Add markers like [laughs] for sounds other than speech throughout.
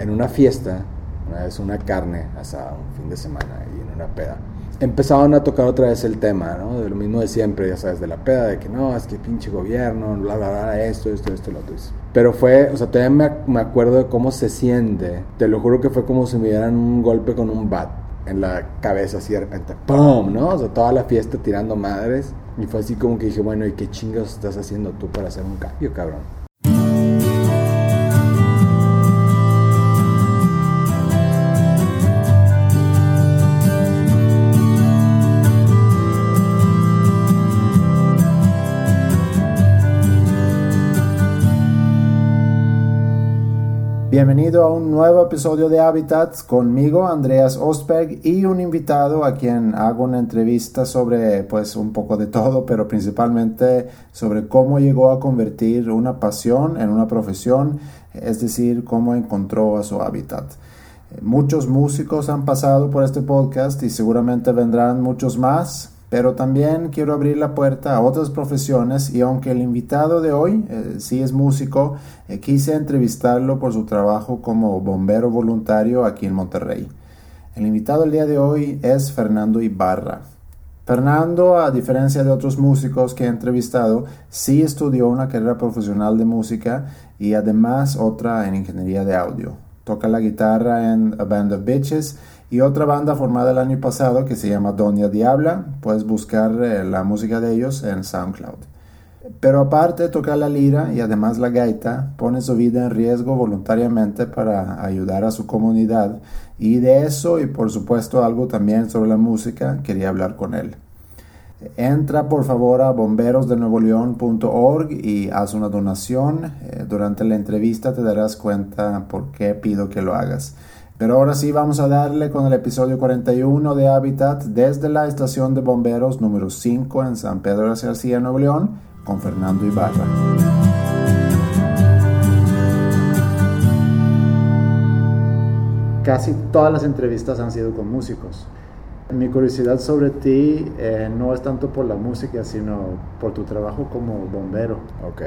en una fiesta, una vez una carne, hasta un fin de semana y en una peda, empezaban a tocar otra vez el tema, ¿no? De lo mismo de siempre, ya sabes, de la peda, de que no, es que pinche gobierno, bla, bla, bla, esto, esto, esto, lo otro. Pero fue, o sea, todavía me, me acuerdo de cómo se siente. Te lo juro que fue como si me dieran un golpe con un bat en la cabeza, así de repente, ¡pum! ¿no? O sea, toda la fiesta tirando madres. Y fue así como que dije, bueno, ¿y qué chingos estás haciendo tú para hacer un cambio, cabrón? Bienvenido a un nuevo episodio de Habitats conmigo, Andreas Ostberg, y un invitado a quien hago una entrevista sobre pues un poco de todo, pero principalmente sobre cómo llegó a convertir una pasión en una profesión, es decir, cómo encontró a su hábitat. Muchos músicos han pasado por este podcast y seguramente vendrán muchos más, pero también quiero abrir la puerta a otras profesiones y aunque el invitado de hoy eh, sí es músico, eh, quise entrevistarlo por su trabajo como bombero voluntario aquí en Monterrey. El invitado el día de hoy es Fernando Ibarra. Fernando, a diferencia de otros músicos que he entrevistado, sí estudió una carrera profesional de música y además otra en ingeniería de audio. Toca la guitarra en A Band of Bitches y otra banda formada el año pasado que se llama Doña Diabla. Puedes buscar eh, la música de ellos en SoundCloud. Pero aparte de tocar la lira y además la gaita, pone su vida en riesgo voluntariamente para ayudar a su comunidad. Y de eso y por supuesto algo también sobre la música quería hablar con él. Entra por favor a bomberosdenuevoleón.org y haz una donación. Eh, durante la entrevista te darás cuenta por qué pido que lo hagas. Pero ahora sí vamos a darle con el episodio 41 de Habitat desde la estación de bomberos número 5 en San Pedro de García, Nuevo León, con Fernando Ibarra. Casi todas las entrevistas han sido con músicos. Mi curiosidad sobre ti eh, no es tanto por la música, sino por tu trabajo como bombero. Ok,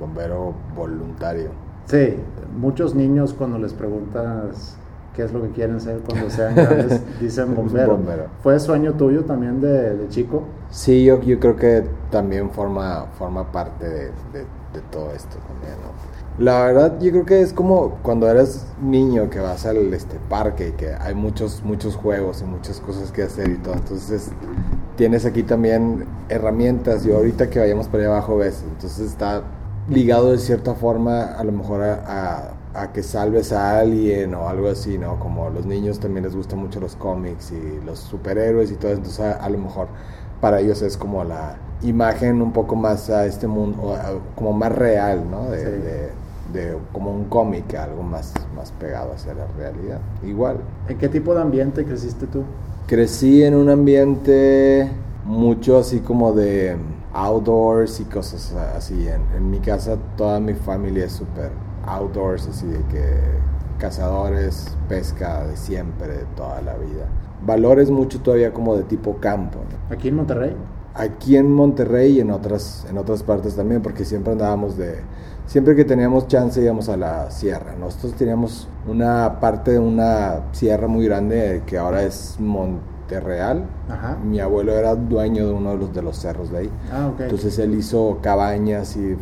bombero voluntario. Sí, muchos niños cuando les preguntas qué es lo que quieren ser cuando sean grandes, [laughs] dicen bombero. ¿Fue sueño tuyo también de, chico? Sí, yo, yo creo que también forma, forma parte de, de, todo esto también, ¿no? La verdad, yo creo que es como cuando eres niño que vas al este parque y que hay muchos, muchos juegos y muchas cosas que hacer y todo. Entonces, tienes aquí también herramientas. Y ahorita que vayamos para allá abajo ves. Entonces, está ligado de cierta forma a lo mejor a a que salves a alguien o algo así, ¿no? Como a los niños también les gustan mucho los cómics y los superhéroes y todo eso, entonces a, lo mejor para ellos es como la imagen un poco más a este mundo, como más real, ¿no? De, de, como un cómic, algo más, más pegado hacia la realidad. Igual. ¿En qué tipo de ambiente creciste tú? Crecí en un ambiente mucho así como de outdoors y cosas así. En, en mi casa toda mi familia es súper outdoors, así de que cazadores, pesca de siempre, de toda la vida. Valores mucho todavía como de tipo campo. ¿Aquí en Monterrey? Aquí en Monterrey y en otras, en otras partes también, porque siempre andábamos de... Siempre que teníamos chance íbamos a la sierra. Nosotros teníamos una parte de una sierra muy grande que ahora es Monterreal. Mi abuelo era dueño de uno de los, de los cerros de ahí. Ah, Entonces él hizo cabañas y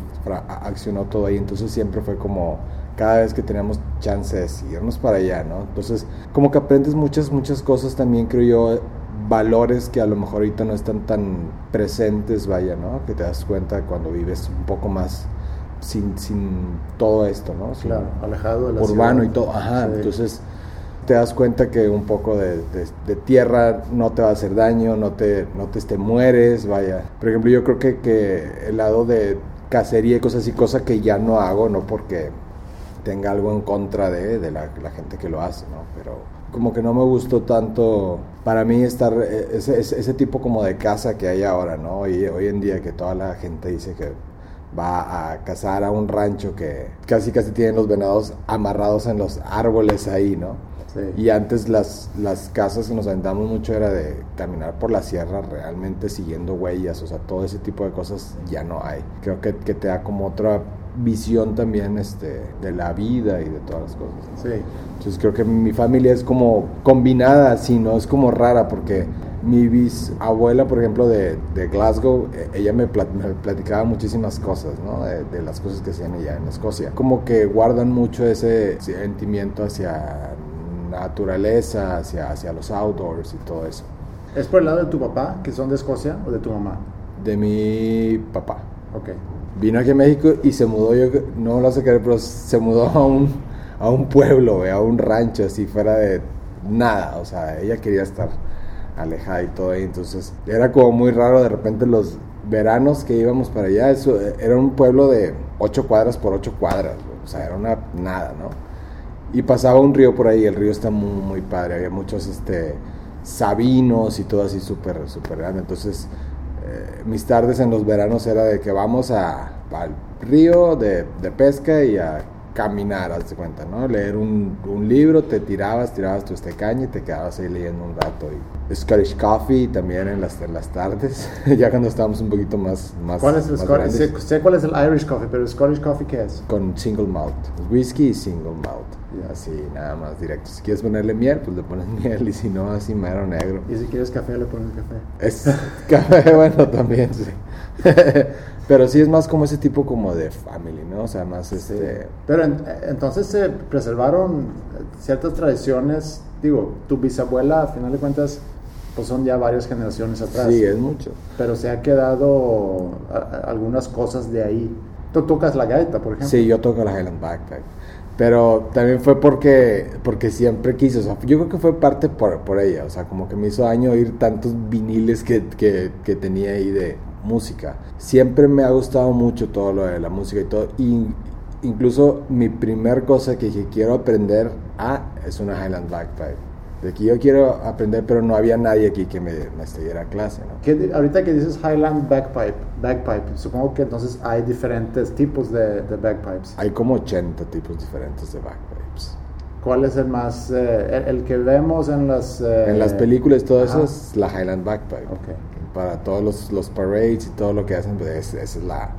accionó todo ahí. Entonces siempre fue como cada vez que teníamos chances irnos para allá, ¿no? Entonces como que aprendes muchas, muchas cosas también, creo yo, valores que a lo mejor ahorita no están tan presentes, vaya, ¿no? Que te das cuenta cuando vives un poco más sin, sin todo esto, ¿no? claro, alejado de la Urbano y todo, ajá. Entonces te das cuenta que un poco de, tierra no te va a hacer daño, no te, no te, mueres, vaya. Por ejemplo, yo creo que, que el lado de cacería y cosas así, cosas que ya no hago, no porque tenga algo en contra de, de la, gente que lo hace, ¿no? Pero como que no me gustó tanto para mí estar e, ese, ese, tipo como de casa que hay ahora, ¿no? Hoy, hoy en día que toda la gente dice que va a cazar a un rancho que casi casi tienen los venados amarrados en los árboles ahí, ¿no? Y antes las, las casas que nos aventamos mucho era de caminar por la sierra realmente siguiendo huellas, o sea, todo ese tipo de cosas ya no hay. Creo que, que te da como otra visión también este, de la vida y de todas las cosas. Sí. Entonces creo que mi familia es como combinada, así, ¿no? Es como rara porque mi bisabuela, por ejemplo, de, de Glasgow, eh, ella me, plat- me platicaba muchísimas cosas, ¿no? De, de las cosas que hacían allá en Escocia. Como que guardan mucho ese sentimiento hacia naturaleza, hacia, hacia los outdoors y todo eso. ¿Es por el lado de tu papá, que son de Escocia, o de tu mamá? De mi papá. Ok. Vino aquí a México y se mudó, yo no lo sé creer, pero se mudó a un, a un pueblo, a un rancho, así fuera de nada. O sea, ella quería estar alejada y todo ahí. Entonces, era como muy raro de repente los veranos que íbamos para allá. Eso, eh, era un pueblo de 8 cuadras por 8 cuadras. O sea, era una nada, ¿no? Y pasaba un río por ahí, el río está muy, muy padre, había muchos este, sabinos y todo así súper, súper grande. Entonces, eh, mis tardes en los veranos era de que vamos a, al río de, de pesca y a caminar, haz de cuenta, ¿no? Leer un, un libro, te tirabas, tirabas tu estecaña y te quedabas ahí leyendo un rato. Y Scottish Coffee también en las, en las tardes, [laughs] ya cuando estábamos un poquito más, más ¿Cuál es el Scottish? Sé, sé cuál es el Irish Coffee, pero el Scottish Coffee, ¿qué es? Con single malt, whisky y single malt. Así, nada más directo. Si quieres ponerle miel, pues le pones [laughs] miel y si no, así mero negro. Y si quieres café, le pones café. Es [laughs] café, bueno, también, sí. [laughs] Pero sí es más como ese tipo como de family, ¿no? O sea, más este... Pero en- entonces se preservaron ciertas tradiciones. Digo, tu bisabuela, a final de cuentas, pues son ya varias generaciones atrás. Sí, es mucho. Pero se ha quedado a- a- algunas cosas de ahí. Tú tocas la gaita, por ejemplo. Sí, yo toco la Highland Backpack. Pero también fue porque, porque siempre quise, o sea, yo creo que fue parte por, por ella, o sea, como que me hizo daño oír tantos viniles que, que, que tenía ahí de música. Siempre me ha gustado mucho todo lo de la música y todo, y incluso mi primer cosa que dije, quiero aprender a, es una Highland Backpack. De que yo quiero aprender, pero no había nadie aquí que me, me diera clase, ¿no? ¿Qué- ahorita que dices Highland Bagpipe, bagpipe, supongo que entonces hay diferentes tipos de, de bagpipes. Hay como 80 tipos diferentes de bagpipes. ¿Cuál es el más, eh, el, el que vemos en las... eh, En las películas todo eso ajá. es la Highland Bagpipe. Ok. Para todos los, los parades y todo lo que hacen, pues es- esa es la,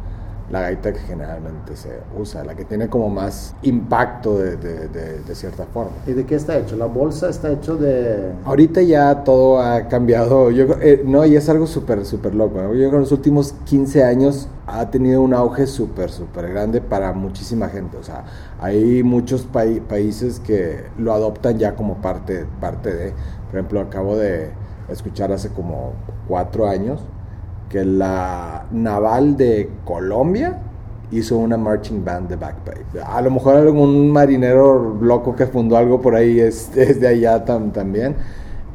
la gaita que generalmente se usa, la que tiene como más impacto de, de- de- de cierta forma. ¿Y de qué está hecho? La bolsa está hecho de... Ahorita ya todo ha cambiado, yo, eh, no, y es algo súper, súper loco. ¿no? Yo creo que en los últimos 15 años ha tenido un auge súper, súper grande para muchísima gente. O sea, hay muchos pai- países que lo adoptan ya como parte, parte de, por ejemplo, acabo de escuchar hace como cuatro años que la naval de Colombia hizo una marching band de bagpipe. A lo mejor algún marinero loco que fundó algo por ahí es, [laughs] es de allá tam- también.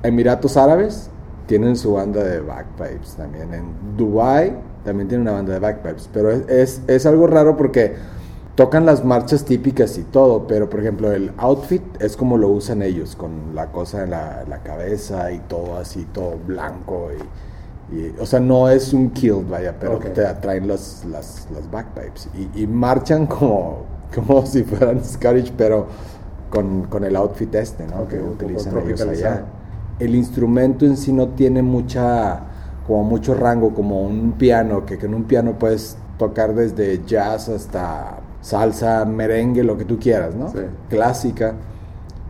Emiratos Árabes tienen su banda de bagpipes también. En Dubai también tienen una banda de bagpipes. Pero es, es algo raro porque tocan las marchas típicas y todo, pero por ejemplo el outfit es como lo usan ellos, con la cosa en la, la cabeza y todo así, todo blanco y, y, o sea, no es un kill, vaya, pero Ok. te atraen las, las, las bagpipes y, y marchan como, como si fueran Scottish, pero con, con el outfit este, ¿no? Que utilizan ellos allá. El instrumento en sí no tiene mucha, como mucho rango, como un piano, que, que en un piano puedes tocar desde jazz hasta salsa, merengue, lo que tú quieras, ¿no? Sí. Clásica.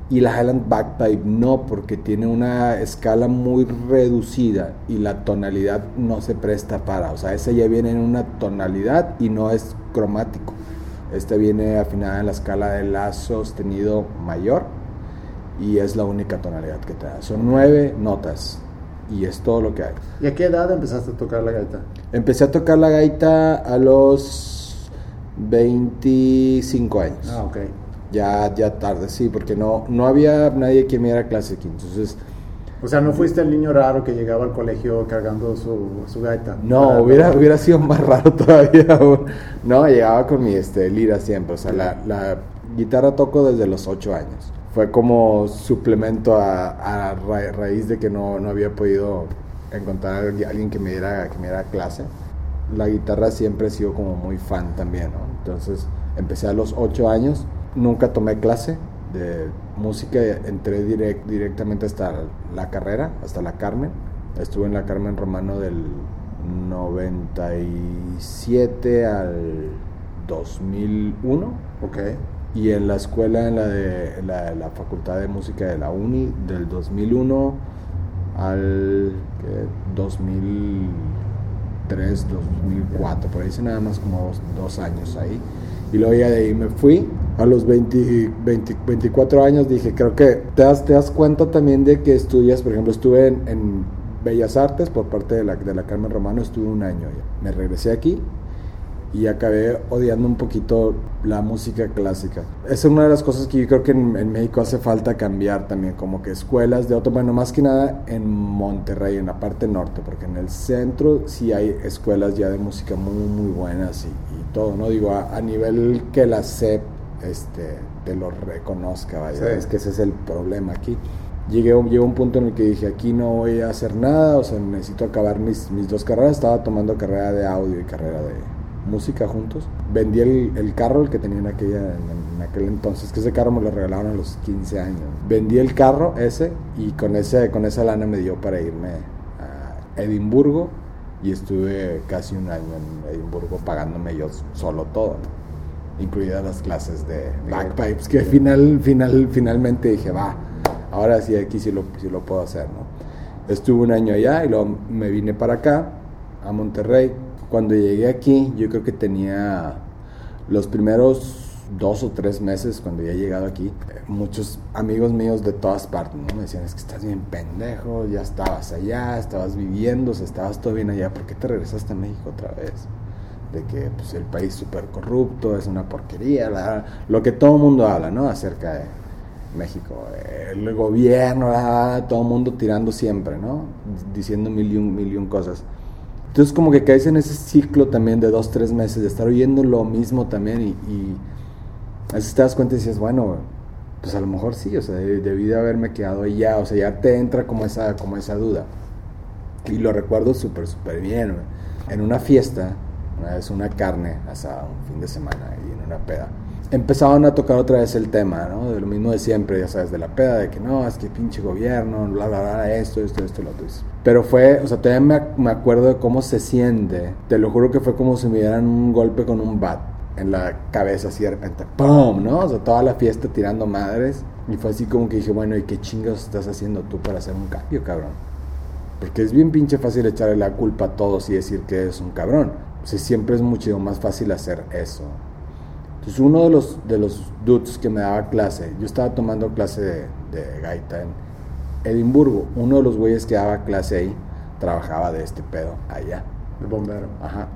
Y la Highland Bagpipe no, porque tiene una escala muy reducida y la tonalidad no se presta para. O sea, esa ya viene en una tonalidad y no es cromático. Este viene afinada en la escala de la sostenido mayor y es la única tonalidad que te da. Son nueve notas y es todo lo que hay. ¿Y a qué edad empezaste a tocar la gaita? Empecé a tocar la gaita a los 25 años. Ah, ok. Ya, ya tarde, sí, porque no, no había nadie que me diera clase aquí. Entonces, O sea, no fuiste el niño raro que llegaba al colegio cargando su, su gaita. no, hubiera, hubiera sido más raro [laughs] todavía. aún. No, llegaba con mi este, lira siempre. O sea, la, la guitarra toco desde los 8 años. Fue como suplemento a, a ra- raíz de que no, no había podido encontrar a alguien que me, diera, que me diera clase. La guitarra siempre he sido como muy fan también, ¿no? Entonces empecé a los 8 años, nunca tomé clase de música, entré direct- directamente hasta la carrera, hasta la Carmen. Estuve en la Carmen Romano del 97 al 2001. Ok. Y en la escuela, en la de la, la Facultad de Música de la Uni, del 2001 al ¿qué? 2003, 2004, por ahí hice nada más como dos, dos años ahí. Y luego ya de ahí me fui. A los 20, 20 24 años dije, creo que te das, te das cuenta también de que estudias, por ejemplo, estuve en, en Bellas Artes por parte de la, de la Carmen Romano, estuve un año ya. Me regresé aquí y acabé odiando un poquito la música clásica. Esa es una de las cosas que yo creo que en, en, México hace falta cambiar también, como que escuelas de otro, bueno, más que nada en Monterrey, en la parte norte, porque en el centro sí hay escuelas ya de música muy, muy buenas y, y todo, ¿no? Digo, a, a, nivel que la SEP este, te lo reconozca, vaya, sí. es que ese es el problema aquí. Llegué, a un punto en el que dije, aquí no voy a hacer nada, o sea, necesito acabar mis, mis dos carreras, estaba tomando carrera de audio y carrera de, música juntos. Vendí el, el, carro, el que tenía en, aquella, en, en, aquel entonces, que ese carro me lo regalaron a los 15 años. Vendí el carro ese y con, ese, con esa lana me dio para irme a Edimburgo y estuve casi un año en Edimburgo pagándome yo solo todo, ¿no? incluidas las clases de bagpipes, que final, final, finalmente dije, va, ahora sí aquí sí lo, sí lo puedo hacer. ¿no? Estuve un año allá y luego me vine para acá, a Monterrey cuando llegué aquí, yo creo que tenía los primeros dos o tres meses cuando ya he llegado aquí, muchos amigos míos de todas partes, ¿no? Me decían, es que estás bien pendejo, ya estabas allá, estabas viviendo, estabas todo bien allá, ¿por qué te regresaste a México otra vez? De que pues, el país súper corrupto, es una porquería, lo que todo el mundo habla, ¿no? Acerca de México, el gobierno, la, todo el mundo tirando siempre, ¿no? Diciendo mil y un, mil y un cosas. Entonces como que caes en ese ciclo también de dos, tres meses, de estar oyendo lo mismo también y, y a veces te das cuenta y dices, bueno, pues a lo mejor sí, o sea, debí de haberme quedado ahí o sea, ya te entra como esa, como esa duda. Y lo recuerdo súper, súper bien. En una fiesta, una vez una carne, hasta un fin de semana y en una peda, empezaban a tocar otra vez el tema, ¿no? De lo mismo de siempre, ya sabes, de la peda, de que no, es que pinche gobierno, bla, bla, bla, esto, esto, esto, lo otro. Pero fue, o sea, todavía me, me acuerdo de cómo se siente. Te lo juro que fue como si me dieran un golpe con un bat en la cabeza, así de repente, ¡pum! ¿no? O sea, toda la fiesta tirando madres. Y fue así como que dije, bueno, ¿y qué chingados estás haciendo tú para hacer un cambio, cabrón? Porque es bien pinche fácil echarle la culpa a todos y decir que es un cabrón. O sea, siempre es mucho más fácil hacer eso. Entonces uno de los, de los dudes que me daba clase, yo estaba tomando clase de, de gaita en Edimburgo, uno de los güeyes que daba clase ahí trabajaba de este pedo allá. El bombero. Ajá.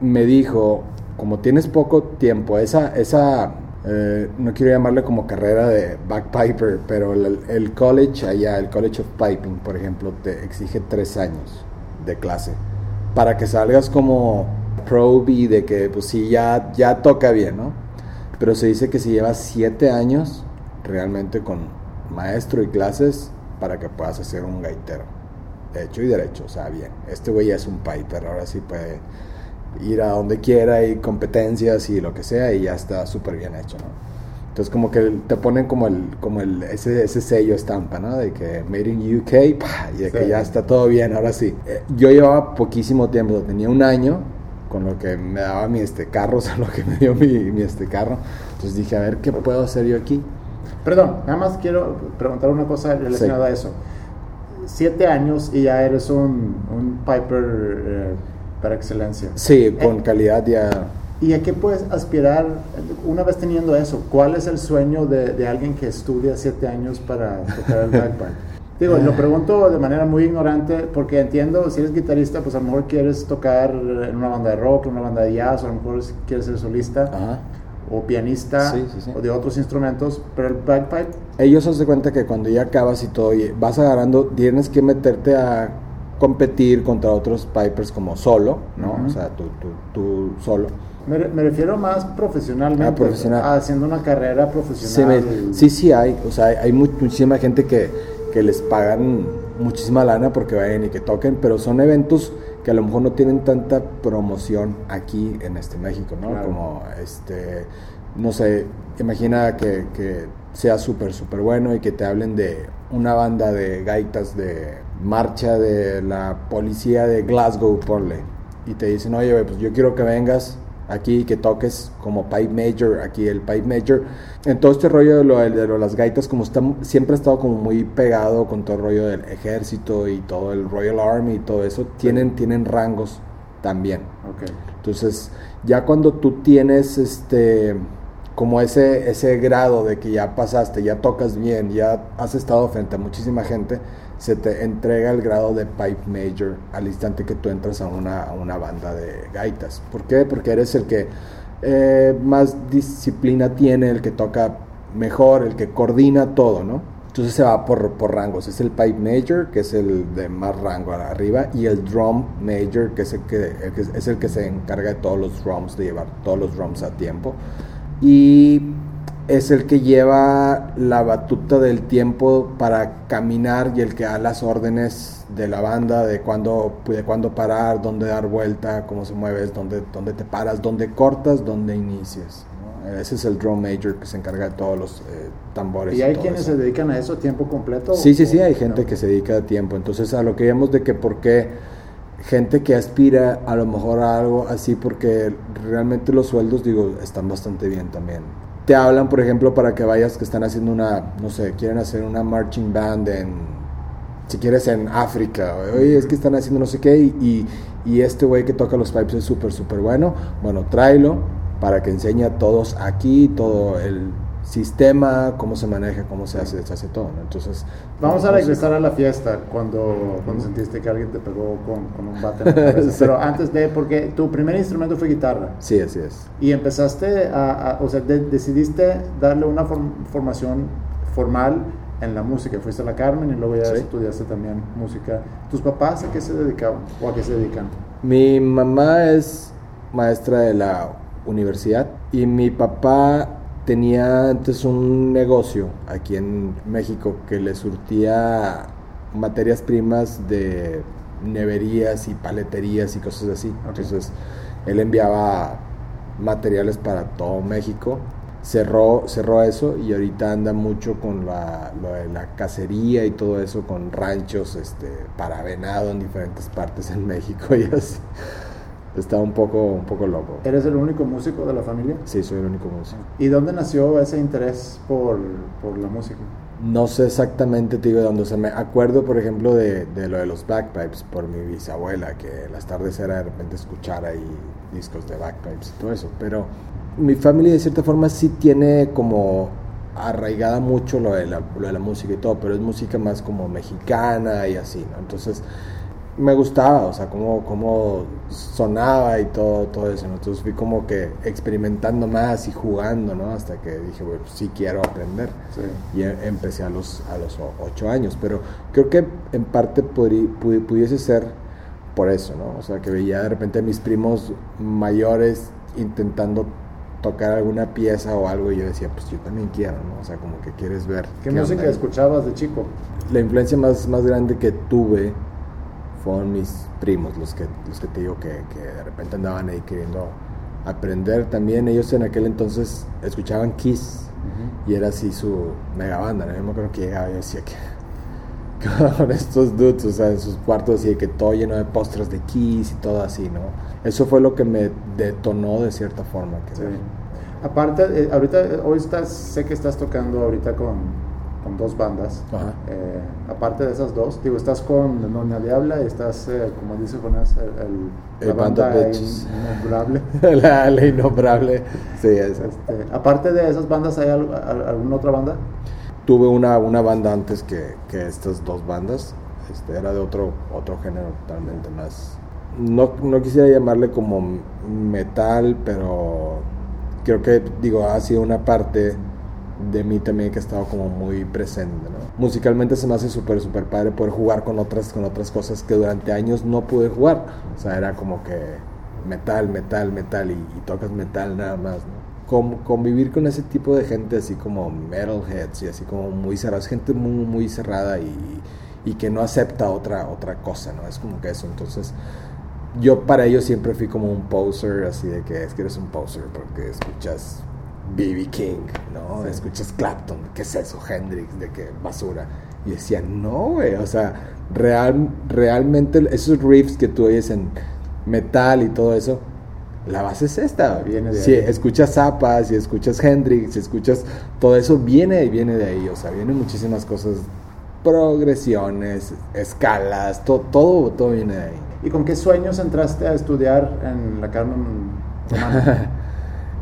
Me dijo, como tienes poco tiempo, esa, esa eh, no quiero llamarle como carrera de backpiper, pero el, el, college allá, el College of Piping, por ejemplo, te exige tres años de clase para que salgas como pro B de que pues sí, ya, ya toca bien, ¿no? Pero se dice que si llevas siete años realmente con maestro y clases para que puedas hacer un gaitero. De hecho y derecho, o sea, bien. Este güey ya es un piper, ahora sí puede ir a donde quiera y competencias y lo que sea y ya está súper bien hecho, ¿no? Entonces como que te ponen como el, como el, ese, ese sello estampa, ¿no? De que Made in UK, ¡pah! y de sí. que ya está todo bien, ahora sí. Eh, yo llevaba poquísimo tiempo, tenía un año con lo que me daba mi este carro, [laughs] o sea, lo que me dio mi, mi este carro. Entonces dije, a ver, ¿qué puedo hacer yo aquí? Perdón, nada más quiero preguntar una cosa relacionada sí. a eso. Siete años y ya eres un, un Piper eh, para excelencia. Sí, con eh, calidad ya. ¿Y a qué puedes aspirar una vez teniendo eso? ¿Cuál es el sueño de, de alguien que estudia siete años para tocar el bagpipe? [laughs] Digo, lo pregunto de manera muy ignorante porque entiendo, si eres guitarrista, pues a lo mejor quieres tocar en una banda de rock, en una banda de jazz, o a lo mejor quieres ser solista, Ajá. o pianista, sí, sí, sí. o de otros instrumentos, pero el bagpipe... Ellos se dan cuenta que cuando ya acabas y todo, y vas agarrando, tienes que meterte a competir contra otros pipers como solo, ¿no? Uh -huh. O sea, tú, tú, tú solo. Me, me, refiero más profesionalmente, ah, profesional. haciendo una carrera profesional. Sí, me, sí, sí, hay, o sea, hay muchísima gente que que les pagan muchísima lana porque vayan y que toquen, pero son eventos que a lo mejor no tienen tanta promoción aquí en este México, ¿no? Claro. Como este, no sé, imagina que, que sea súper, súper bueno y que te hablen de una banda de gaitas de marcha de la policía de Glasgow, porle, y te dicen, oye, pues yo quiero que vengas aquí, que toques como pipe major, aquí el pipe major. En todo este rollo de, lo, de las gaitas, como está, siempre ha estado como muy pegado con todo el rollo del ejército y todo el Royal Army y todo eso, tienen, tienen rangos también. Okay. Entonces, ya cuando tú tienes este como ese, ese grado de que ya pasaste, ya tocas bien, ya has estado frente a muchísima gente, se te entrega el grado de pipe major al instante que tú entras a una, una banda de gaitas. ¿Por qué? Porque eres el que eh, más disciplina tiene, el que toca mejor, el que coordina todo, ¿no? Entonces se va por, por rangos. Es el pipe major, que es el de más rango arriba, y el drum major, que es el que, es el que se encarga de todos los drums, de llevar todos los drums a tiempo y es el que lleva la batuta del tiempo para caminar y el que da las órdenes de la banda de cuándo, de cuándo parar, dónde dar vuelta, cómo se mueves, dónde, dónde te paras, dónde cortas, dónde inicias. Ese es el drum major que se encarga de todos los eh, tambores. ¿Y hay quienes se dedican a eso a tiempo completo? Sí, sí, sí, hay gente que se dedica a tiempo. Entonces, a lo que vemos de que por qué gente que aspira a lo mejor a algo así porque realmente los sueldos, digo, están bastante bien también. Te hablan, por ejemplo, para que vayas que están haciendo una, no sé, quieren hacer una marching band en, si quieres, en África. Oye, es que están haciendo no sé qué y, y, este güey que toca los pipes es súper, súper bueno. Bueno, tráelo para que enseñe a todos aquí todo el sistema, cómo se maneja, cómo se hace, se hace todo. Entonces, vamos a regresar a la fiesta cuando, cuando sentiste que alguien te pegó con, con un bate. [laughs] Pero antes de, porque tu primer instrumento fue guitarra. Sí, así es. Y empezaste a, o sea, decidiste darle una formación formal en la música. Fuiste a la Carmen y luego ya estudiaste también música. ¿Tus papás a qué se dedicaban o a qué se dedican? Mi mamá es maestra de la universidad y mi papá tenía antes un negocio aquí en México que le surtía materias primas de neverías y paleterías y cosas así. Entonces, él enviaba materiales para todo México. Cerró, cerró eso y ahorita anda mucho con la, lo de la cacería y todo eso, con ranchos este, para venado en diferentes partes en México [laughs] y así está un poco, un poco loco. ¿Eres el único músico de la familia? Sí, soy el único músico. ¿Y dónde nació ese interés por, por la música? No sé exactamente, te digo, de dónde. se me acuerdo, por ejemplo, de, de, lo de los bagpipes por mi bisabuela, que las tardes era de repente escuchar ahí discos de bagpipes y todo eso. Pero mi familia, de cierta forma, sí tiene como arraigada mucho lo de la, lo de la música y todo, pero es música más como mexicana y así, ¿no? Entonces me gustaba, o sea, cómo, cómo sonaba y todo, todo eso. Entonces fui como que experimentando más y jugando, ¿no? Hasta que dije, bueno, pues sí quiero aprender. Y em, empecé a los, a los ocho años. Pero creo que en parte pudiese ser por eso, ¿no? O sea, que veía de repente a mis primos mayores intentando tocar alguna pieza o algo y yo decía, pues yo también quiero, ¿no? O sea, como que quieres ver. ¿Qué, música escuchabas de chico? La influencia más, más grande que tuve fueron mis primos los que, los que te digo que, que de repente andaban ahí queriendo aprender también. Ellos en aquel entonces escuchaban Kiss y era así su mega banda. ¿no? Yo me acuerdo que llegaba y decía que [laughs] con estos dudes, o sea, en sus cuartos así que todo lleno de postres de Kiss y todo así, ¿no? Eso fue lo que me detonó de cierta forma. Que Aparte, eh, ahorita, hoy estás, sé que estás tocando ahorita con con dos bandas. Eh, aparte de esas dos, digo, estás con Doña Diabla y estás, eh, como dice Jonás, el, la banda innombrable. [laughs] la, la, innombrable, sí, es. Este, aparte de esas bandas, ¿hay alguna otra banda? Tuve una, una banda antes que, que estas dos bandas. Este, era de otro, otro género totalmente más. No, no quisiera llamarle como metal, pero creo que, digo, ha sido una parte de mí también que ha estado como muy presente, ¿no? Musicalmente se me hace súper, súper padre poder jugar con otras, con otras cosas que durante años no pude jugar. O sea, era como que metal, metal, metal y, tocas metal nada más, ¿no? convivir con ese tipo de gente así como metalheads y así como muy cerradas, gente muy, muy cerrada y, y que no acepta otra, otra cosa, ¿no? Es como que eso, entonces yo para ellos siempre fui como un poser, así de que es que eres un poser porque escuchas B.B. King, ¿no? Escuchas Clapton, ¿qué es eso? Hendrix, de qué basura. Y decía, no, güey, o sea, real, realmente esos riffs que tú oyes en metal y todo eso, la base es esta. Viene de si ahí. escuchas Zappa, si escuchas Hendrix, si escuchas todo eso, viene, viene de ahí. O sea, vienen muchísimas cosas, progresiones, escalas, to- todo, todo viene de ahí. ¿Y con qué sueños entraste a estudiar en la Carmen Romana? [laughs]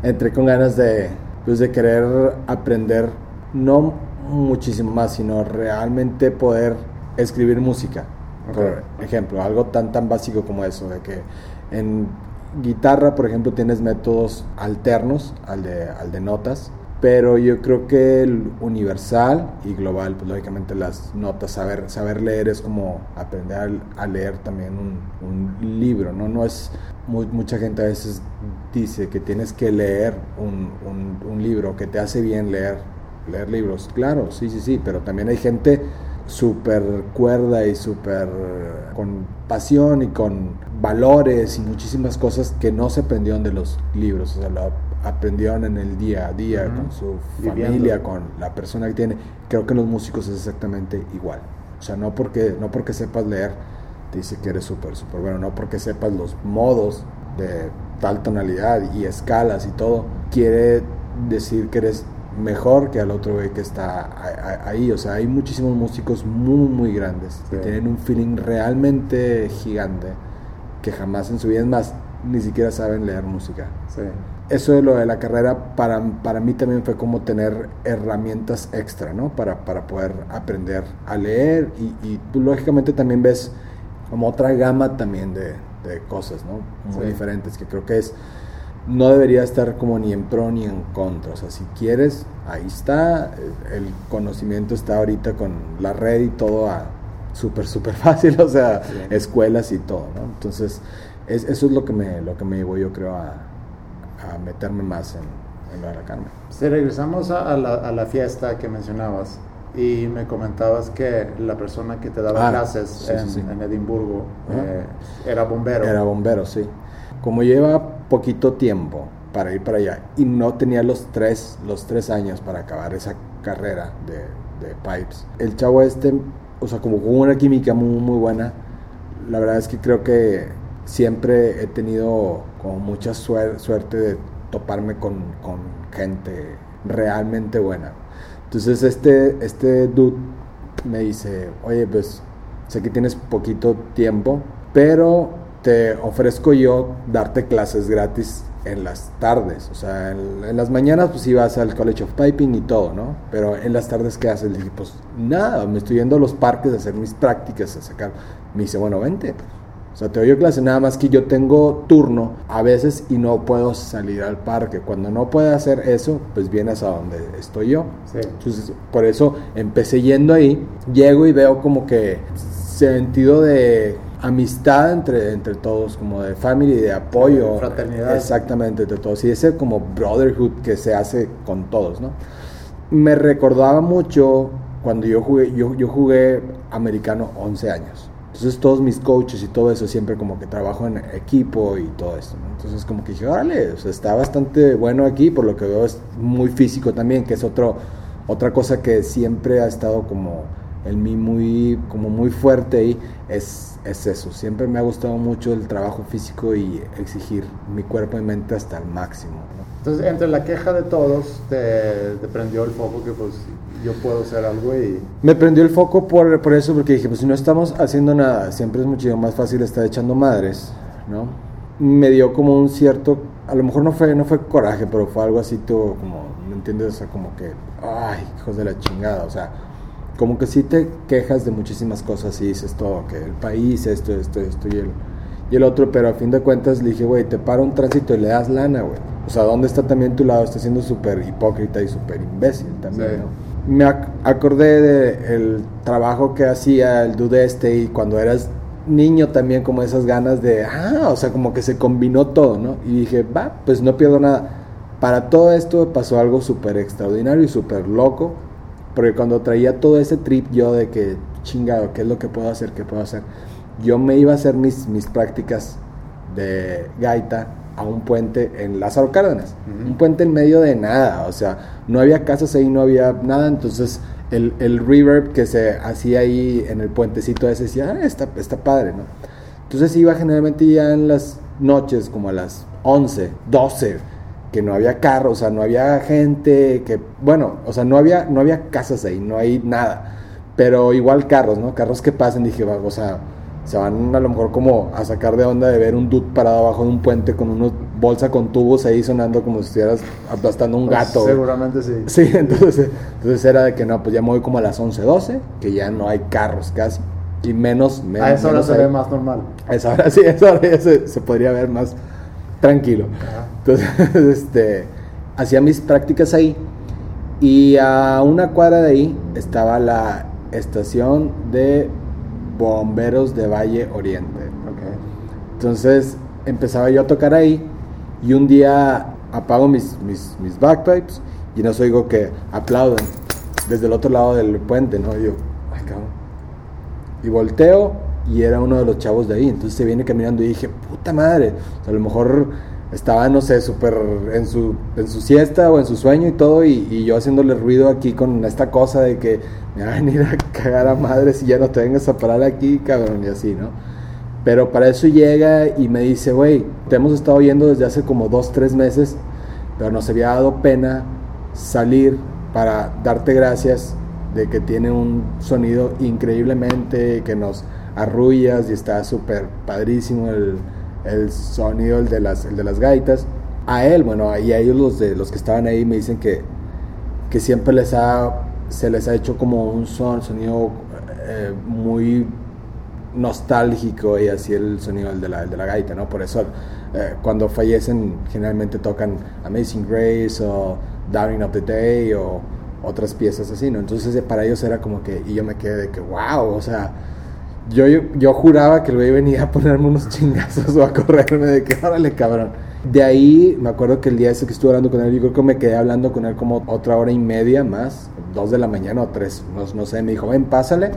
Entré con ganas de, pues, de querer aprender, no muchísimo más, sino realmente poder escribir música. Por ejemplo, algo tan, tan básico como eso, de que en guitarra, por ejemplo, tienes métodos alternos al de, al de notas, pero yo creo que el universal y global, pues lógicamente las notas, saber, saber leer es como aprender a, a leer también un, un libro, ¿no? No es, mu- mucha gente a veces dice que tienes que leer un, un- un libro, que te hace bien leer, leer libros. Claro, sí, sí, sí, pero también hay gente súper cuerda y súper con pasión y con valores y muchísimas cosas que no se aprendieron de los libros, o sea, lo aprendieron en el día a día con su Viviendo. familia, con la persona que tiene. Creo que los músicos es exactamente igual. O sea, no porque, no porque sepas leer te dice que eres súper, súper bueno, no porque sepas los modos de tal tonalidad y escalas y todo, quiere decir que eres mejor que al otro güey que está ahí. O sea, hay muchísimos músicos muy, muy grandes que Sí. tienen un feeling realmente gigante que jamás en su vida, es más, ni siquiera saben leer música. Sí. Eso de lo de la carrera para, para mí también fue como tener herramientas extra, ¿no? Para, para poder aprender a leer y, y tú lógicamente también ves como otra gama también de, de cosas, ¿no? Muy Sí. diferentes, que creo que es, no debería estar como ni en pro ni en contra, o sea, si quieres, ahí está, el conocimiento está ahorita con la red y todo a súper, súper [laughs] fácil, o sea, Sí. escuelas y todo, ¿no? Entonces, es- eso es lo que me, lo que me llevó yo creo a, a meterme más en, en lo de la Carmen. Si regresamos a, a la, a la fiesta que mencionabas y me comentabas que la persona que te daba Ah, clases sí, en, sí, en Edimburgo Ajá. eh, era bombero. Era bombero, sí. Como lleva poquito tiempo para ir para allá y no tenía los tres, los tres años para acabar esa carrera de, de pipes, el chavo este, o sea, como con una química muy, muy buena, la verdad es que creo que siempre he tenido como mucha suer- suerte de toparme con, con gente realmente buena. Entonces este, este dude me dice, oye, pues sé que tienes poquito tiempo, pero te ofrezco yo darte clases gratis en las tardes. O sea, en, las mañanas pues ibas al College of Piping y todo, ¿no? Pero en las tardes, ¿qué haces? Le dije, pues nada, me estoy yendo a los parques a hacer mis prácticas, a sacar. Me dice, bueno, vente. O sea, te doy clase, nada más que yo tengo turno a veces y no puedo salir al parque. Cuando no puede hacer eso, pues vienes a donde estoy yo. Sí. Entonces, por eso empecé yendo ahí, llego y veo como que sentido de amistad entre, entre todos, como de family, de apoyo. De fraternidad. Exactamente, entre todos. Y ese como brotherhood que se hace con todos, ¿no? Me recordaba mucho cuando yo jugué, yo, yo jugué americano 11 años. Entonces todos mis coaches y todo eso siempre como que trabajo en equipo y todo eso. ¿no? Entonces como que dije, órale, o sea, está bastante bueno aquí, por lo que veo es muy físico también, que es otro, otra cosa que siempre ha estado como en mí muy, como muy fuerte ahí, es, es eso. Siempre me ha gustado mucho el trabajo físico y exigir mi cuerpo y mente hasta el máximo. ¿no? Entonces, entre la queja de todos, te, te prendió el foco que pues yo puedo hacer algo y... Me prendió el foco por, por eso, porque dije, pues si no estamos haciendo nada, siempre es mucho más fácil estar echando madres, ¿no? Me dio como un cierto, a lo mejor no fue, no fue coraje, pero fue algo así, todo como, ¿me entiendes? O sea, como que, ay, hijos de la chingada, o sea, como que sí te quejas de muchísimas cosas y dices todo, que el país, esto, esto, esto y el, y el otro, pero a fin de cuentas le dije, güey, te para un tránsito y le das lana, güey. O sea, ¿dónde está también tu lado? Está siendo súper hipócrita y súper imbécil también, Sí. ¿no? Me ac- acordé del trabajo que hacía el dude este y cuando eras niño también como esas ganas de, ah, o sea, como que se combinó todo, ¿no? Y dije, va, pues no pierdo nada. Para todo esto pasó algo súper extraordinario y súper loco, porque cuando traía todo ese trip yo de que, chingado, ¿qué es lo que puedo hacer? ¿Qué puedo hacer? Yo me iba a hacer mis, mis prácticas de gaita a un puente en Lázaro Cárdenas. Un puente en medio de nada, o sea, no había casas ahí, no había nada, entonces el, el reverb que se hacía ahí en el puentecito ese decía, ah, está, está padre, ¿no? Entonces iba generalmente ya en las noches, como a las 11, 12, que no había carros, o sea, no había gente, que, bueno, o sea, no había, no había casas ahí, no hay nada, pero igual carros, ¿no? Carros que pasen, dije, o sea, se van a lo mejor como a sacar de onda de ver un dude parado abajo de un puente con una bolsa con tubos ahí sonando como si estuvieras aplastando un Pues, gato. seguramente sí. [laughs] Sí, entonces, entonces era de que no, pues ya me voy como a las 11, 12, que ya no hay carros casi, y menos, menos A esa hora menos se hay- ve más normal. a esa hora [laughs] sí, a esa hora ya se, se podría ver más tranquilo. Entonces, [laughs] este, hacía mis prácticas ahí y a una cuadra de ahí estaba la estación de bomberos de Valle Oriente. Entonces empezaba yo a tocar ahí y un día apago mis, mis, mis bagpipes y nos oigo que aplauden desde el otro lado del puente, ¿no? Y yo, ay cabrón. Y volteo y era uno de los chavos de ahí. Entonces se viene caminando y dije, puta madre. O sea, a lo mejor estaba, no sé, súper en su, en su siesta o en su sueño y todo. Y, yo haciéndole ruido aquí con esta cosa de que me van a venir a cagar a madre si ya no te vengas a parar aquí, cabrón, y así, ¿no? Pero para eso llega y me dice, güey, te hemos estado oyendo desde hace como dos, tres meses, pero nos había dado pena salir para darte gracias de que tiene un sonido increíblemente, que nos arrullas y está súper padrísimo el, el sonido, el de, las, el de las gaitas. A él, bueno, y a ellos los, de, los que estaban ahí me dicen que, que siempre les ha, se les ha hecho como un son, sonido eh, muy nostálgico y así el sonido el de la, el de la gaita, ¿no? Por eso eh, cuando fallecen generalmente tocan Amazing Grace o Downing of the Day o otras piezas así, ¿no? Entonces eh, para ellos era como que, y yo me quedé de que, wow, o sea, yo, yo, juraba que el güey venía a ponerme unos chingazos o a correrme de que, órale, cabrón. De ahí me acuerdo que el día ese que estuve hablando con él, yo creo que me quedé hablando con él como otra hora y media más, dos de la mañana o tres, no, no sé, me dijo, ven, pásale.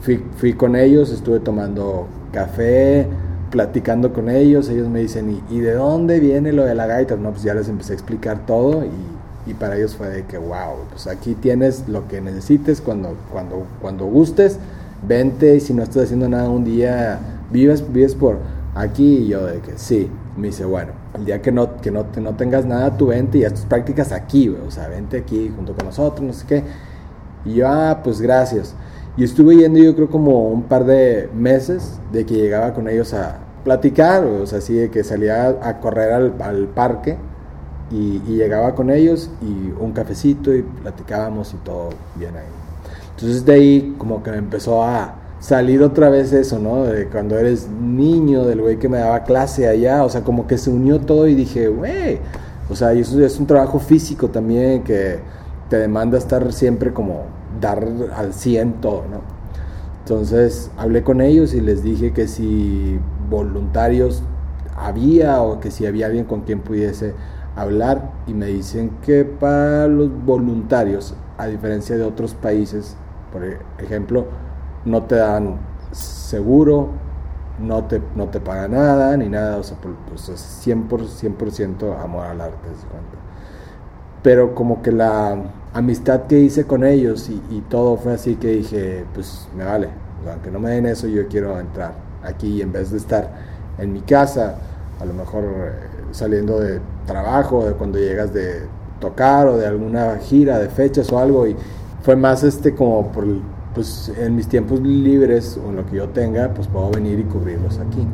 Fui, fui con ellos, estuve tomando café, platicando con ellos, ellos me dicen, ¿y, y de dónde viene lo de la gaita? No, pues ya les empecé a explicar todo y, y para ellos fue de que, wow, pues aquí tienes lo que necesites cuando, cuando, cuando gustes, vente y si no estás haciendo nada un día, vives, vives por aquí y yo de que sí, me dice, bueno, el día que no, que no, te- no tengas nada, tú vente y haz tus prácticas aquí, o sea, vente aquí junto con nosotros, no sé qué. Y yo, ah, pues gracias. Y estuve yendo yo creo como un par de meses de que llegaba con ellos a platicar, o sea, así de que salía a correr al, al parque y, y llegaba con ellos y un cafecito y platicábamos y todo bien ahí. Entonces de ahí como que me empezó a salir otra vez eso, ¿no? De cuando eres niño, del güey que me daba clase allá, o sea, como que se unió todo y dije, güey, o sea, y eso es un trabajo físico también que te demanda estar siempre como dar al 100 todo, ¿no? Entonces hablé con ellos y les dije que si voluntarios había o que si había alguien con quien pudiese hablar y me dicen que para los voluntarios, a diferencia de otros países, por ejemplo, no te dan seguro, no te, no te pagan nada ni nada, o sea, pues es 100%, 100% amor al arte, ¿se cuenta? Pero como que la amistad que hice con ellos y, todo fue así que dije, pues me vale, aunque no me den eso, yo quiero entrar aquí y en vez de estar en mi casa, a lo mejor eh, saliendo de trabajo, de cuando llegas de tocar o de alguna gira, de fechas o algo, y fue más este como por, el- pues en mis tiempos libres o en lo que yo tenga, pues puedo venir y cubrirlos aquí.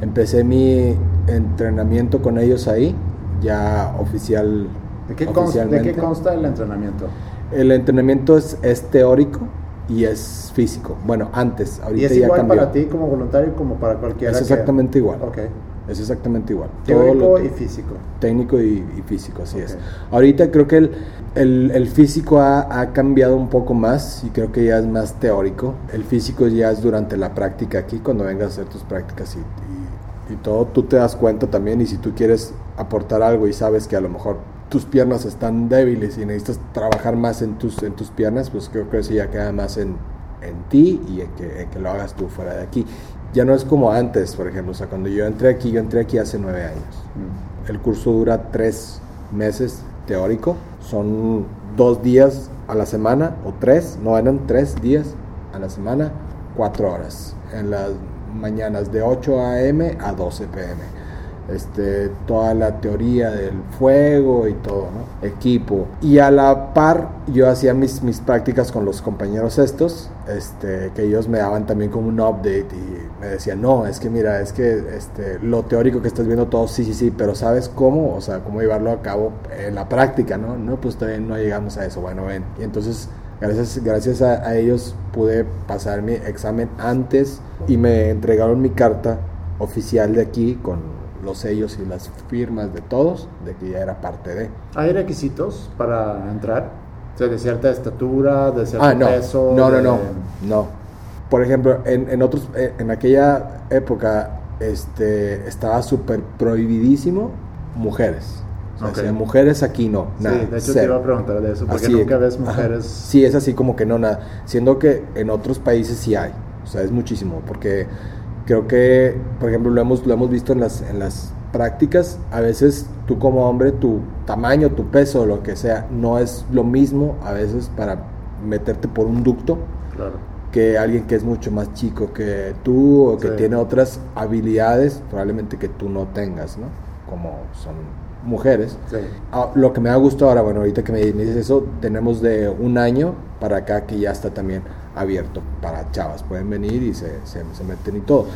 Empecé mi entrenamiento con ellos ahí, ya oficial. ¿De qué, consta, ¿De oficialmente. qué consta el entrenamiento? El entrenamiento es, es teórico y es físico. Bueno, antes, ¿Y ahorita es ya igual cambió. para ti como voluntario como para cualquiera? Es que- exactamente igual. Ok. Es exactamente igual. Lo- y físico. técnico y, y físico, así es. Ahorita creo que el, el- el físico ha, ha cambiado un poco más y creo que ya es más teórico. El físico ya es durante la práctica aquí, cuando vengas a hacer tus prácticas y, y- y todo, tú te das cuenta también y si tú quieres aportar algo y sabes que a lo mejor tus piernas están débiles y necesitas trabajar más en tus, en tus piernas, pues creo que eso ya queda más en, en ti y en que, en que lo hagas tú fuera de aquí. Ya no es como antes, por ejemplo, o sea, cuando yo entré aquí, yo entré aquí hace nueve años. Mm. El curso dura tres meses teórico. Son dos días a la semana o tres, no eran tres días a la semana, cuatro horas. En las mañanas de 8 a.m. a 12 p.m. este, toda la teoría del fuego y todo, ¿no? Equipo. Y a la par yo hacía mis, mis prácticas con los compañeros estos, este, que ellos me daban también como un update y me decían, no, es que mira, es que este, lo teórico que estás viendo todo, sí, sí, sí, pero ¿sabes cómo? O sea, cómo llevarlo a cabo en la práctica, ¿no? No, pues todavía no llegamos a eso, bueno, ven. Y entonces Gracias, gracias a, a, ellos pude pasar mi examen antes y me entregaron mi carta oficial de aquí con los sellos y las firmas de todos de que ya era parte de. ¿Hay requisitos para entrar? O sea, de cierta estatura, de cierto ah, no. peso. No, de... no, no, no. Por ejemplo, en, en otros, eh, en aquella época, este, estaba súper prohibidísimo mujeres. O sea, Ok. si mujeres aquí no, nada. sí, de hecho te cero. iba a preguntar de eso, porque Así, nunca ves ajá. mujeres. Sí, es así como que no nada. Siendo que en otros países sí hay. O sea, es muchísimo. Porque creo que, por ejemplo, lo hemos, lo hemos visto en las, en las prácticas. A veces tú como hombre, tu tamaño, tu peso, lo que sea, no es lo mismo a veces para meterte por un ducto Claro. que alguien que es mucho más chico que tú o que Sí. tiene otras habilidades probablemente que tú no tengas, ¿no? Como son mujeres. Sí. Ah, lo que me da gusto ahora, bueno, ahorita que me, me dices eso, tenemos de un año para acá que ya está también abierto para chavas. Pueden venir y se, se, se meten y todo.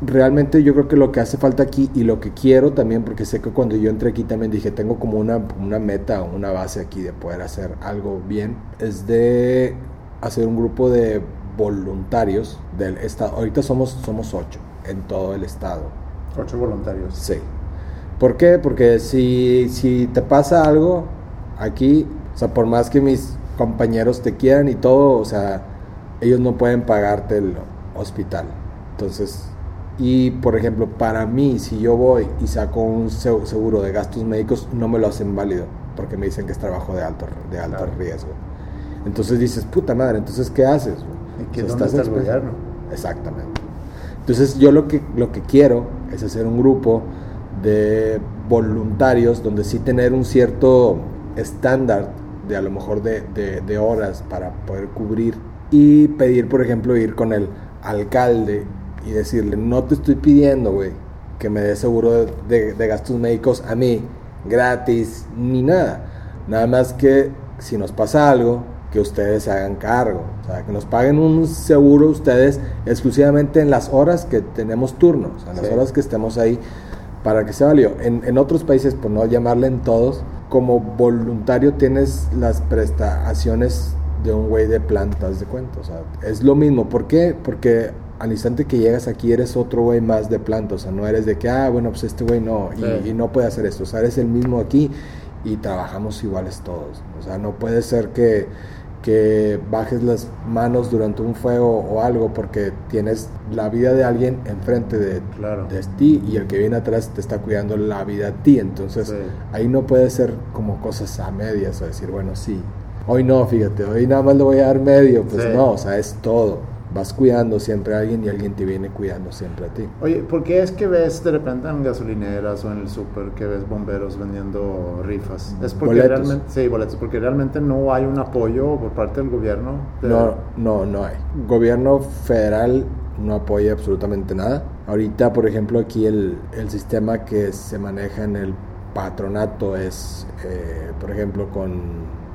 Realmente yo creo que lo que hace falta aquí y lo que quiero también, porque sé que cuando yo entré aquí también dije, tengo como una, una meta o una base aquí de poder hacer algo bien, es de hacer un grupo de voluntarios del estado. Ahorita somos, somos ocho en todo el estado. Ocho voluntarios. Sí. ¿Por qué? Porque si, si te pasa algo aquí, o sea, por más que mis compañeros te quieran y todo, o sea, ellos no pueden pagarte el hospital. Entonces, y por ejemplo, para mí, si yo voy y saco un se- seguro de gastos médicos, no me lo hacen válido, porque me dicen que es trabajo de alto, de alto Claro. riesgo. Entonces dices, puta madre, entonces ¿qué haces? ¿Y que O sea, dónde está el? Exactamente. Entonces yo lo que, lo que quiero es hacer un grupo de voluntarios donde sí tener un cierto estándar de a lo mejor de, de- de horas para poder cubrir y pedir, por ejemplo, ir con el alcalde y decirle, no te estoy pidiendo, güey, que me dé seguro de, de- de gastos médicos a mí, gratis, ni nada. Nada más que si nos pasa algo, que ustedes se hagan cargo. O sea, que nos paguen un seguro ustedes exclusivamente en las horas que tenemos turno, o sea, en las horas que estemos ahí para que sea válido. En, en otros países, por no llamarle en todos, como voluntario tienes las prestaciones de un güey de plantas de cuenta. O sea, es lo mismo. ¿Por qué? Porque al instante que llegas aquí eres otro güey más de planta. O sea, no eres de que, ah, bueno, pues este güey no, y, no puede hacer esto. O sea, eres el mismo aquí y trabajamos iguales todos. O sea, no puede ser que, que bajes las manos durante un fuego o algo porque tienes la vida de alguien enfrente de, Claro. de ti y el que viene atrás te está cuidando la vida a ti. Entonces, Sí. ahí no puede ser como cosas a medias o decir, bueno, sí. Hoy no, fíjate, hoy nada más le voy a dar medio. Pues Sí. no, o sea, es todo. Vas cuidando siempre a alguien y alguien te viene cuidando siempre a ti. Oye, ¿por qué es que ves de repente en gasolineras o en el súper que ves bomberos vendiendo rifas? Es porque Boletos. realmente, sí, boletos, porque realmente no hay un apoyo por parte del gobierno. de- No, no, no hay. Gobierno federal no apoya absolutamente nada. Ahorita, por ejemplo, aquí el, el sistema que se maneja en el patronato es, eh, por ejemplo, con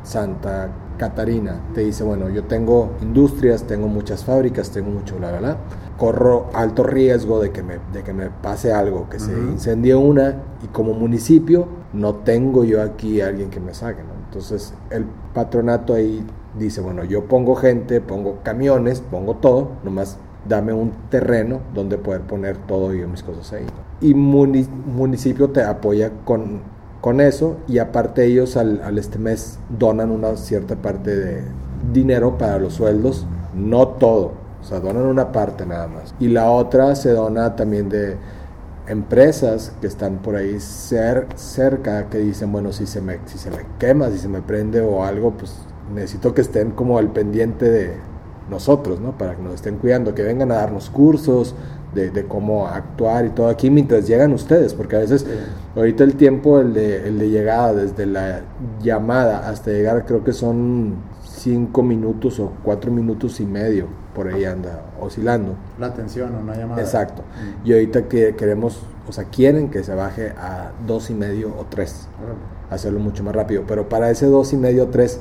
Santa Catarina. Te dice, bueno, yo tengo industrias, tengo muchas fábricas, tengo mucho bla, bla, bla. Corro alto riesgo de que me, de que me pase algo, que se incendie una y como municipio no tengo yo aquí a alguien que me saque, ¿no? Entonces el patronato ahí dice, bueno, yo pongo gente, pongo camiones, pongo todo, nomás dame un terreno donde poder poner todo y mis cosas ahí. ¿no? Y muni- municipio te apoya con, con eso y aparte ellos al, al este mes donan una cierta parte de dinero para los sueldos, no todo, o sea, donan una parte nada más. Y la otra se dona también de empresas que están por ahí cer- cerca que dicen, bueno, si se, me, si se me quema, si se me prende o algo, pues necesito que estén como al pendiente de nosotros, ¿no? Para que nos estén cuidando, que vengan a darnos cursos de, de cómo actuar y todo aquí mientras llegan ustedes, porque a veces ahorita el tiempo, el de, el de llegada, desde la llamada hasta llegar, creo que son cinco minutos o cuatro minutos y medio, por ahí anda oscilando. La atención, una llamada. Exacto. Y ahorita que queremos, o sea, quieren que se baje a dos y medio o tres, hacerlo mucho más rápido. Pero para ese dos y medio o tres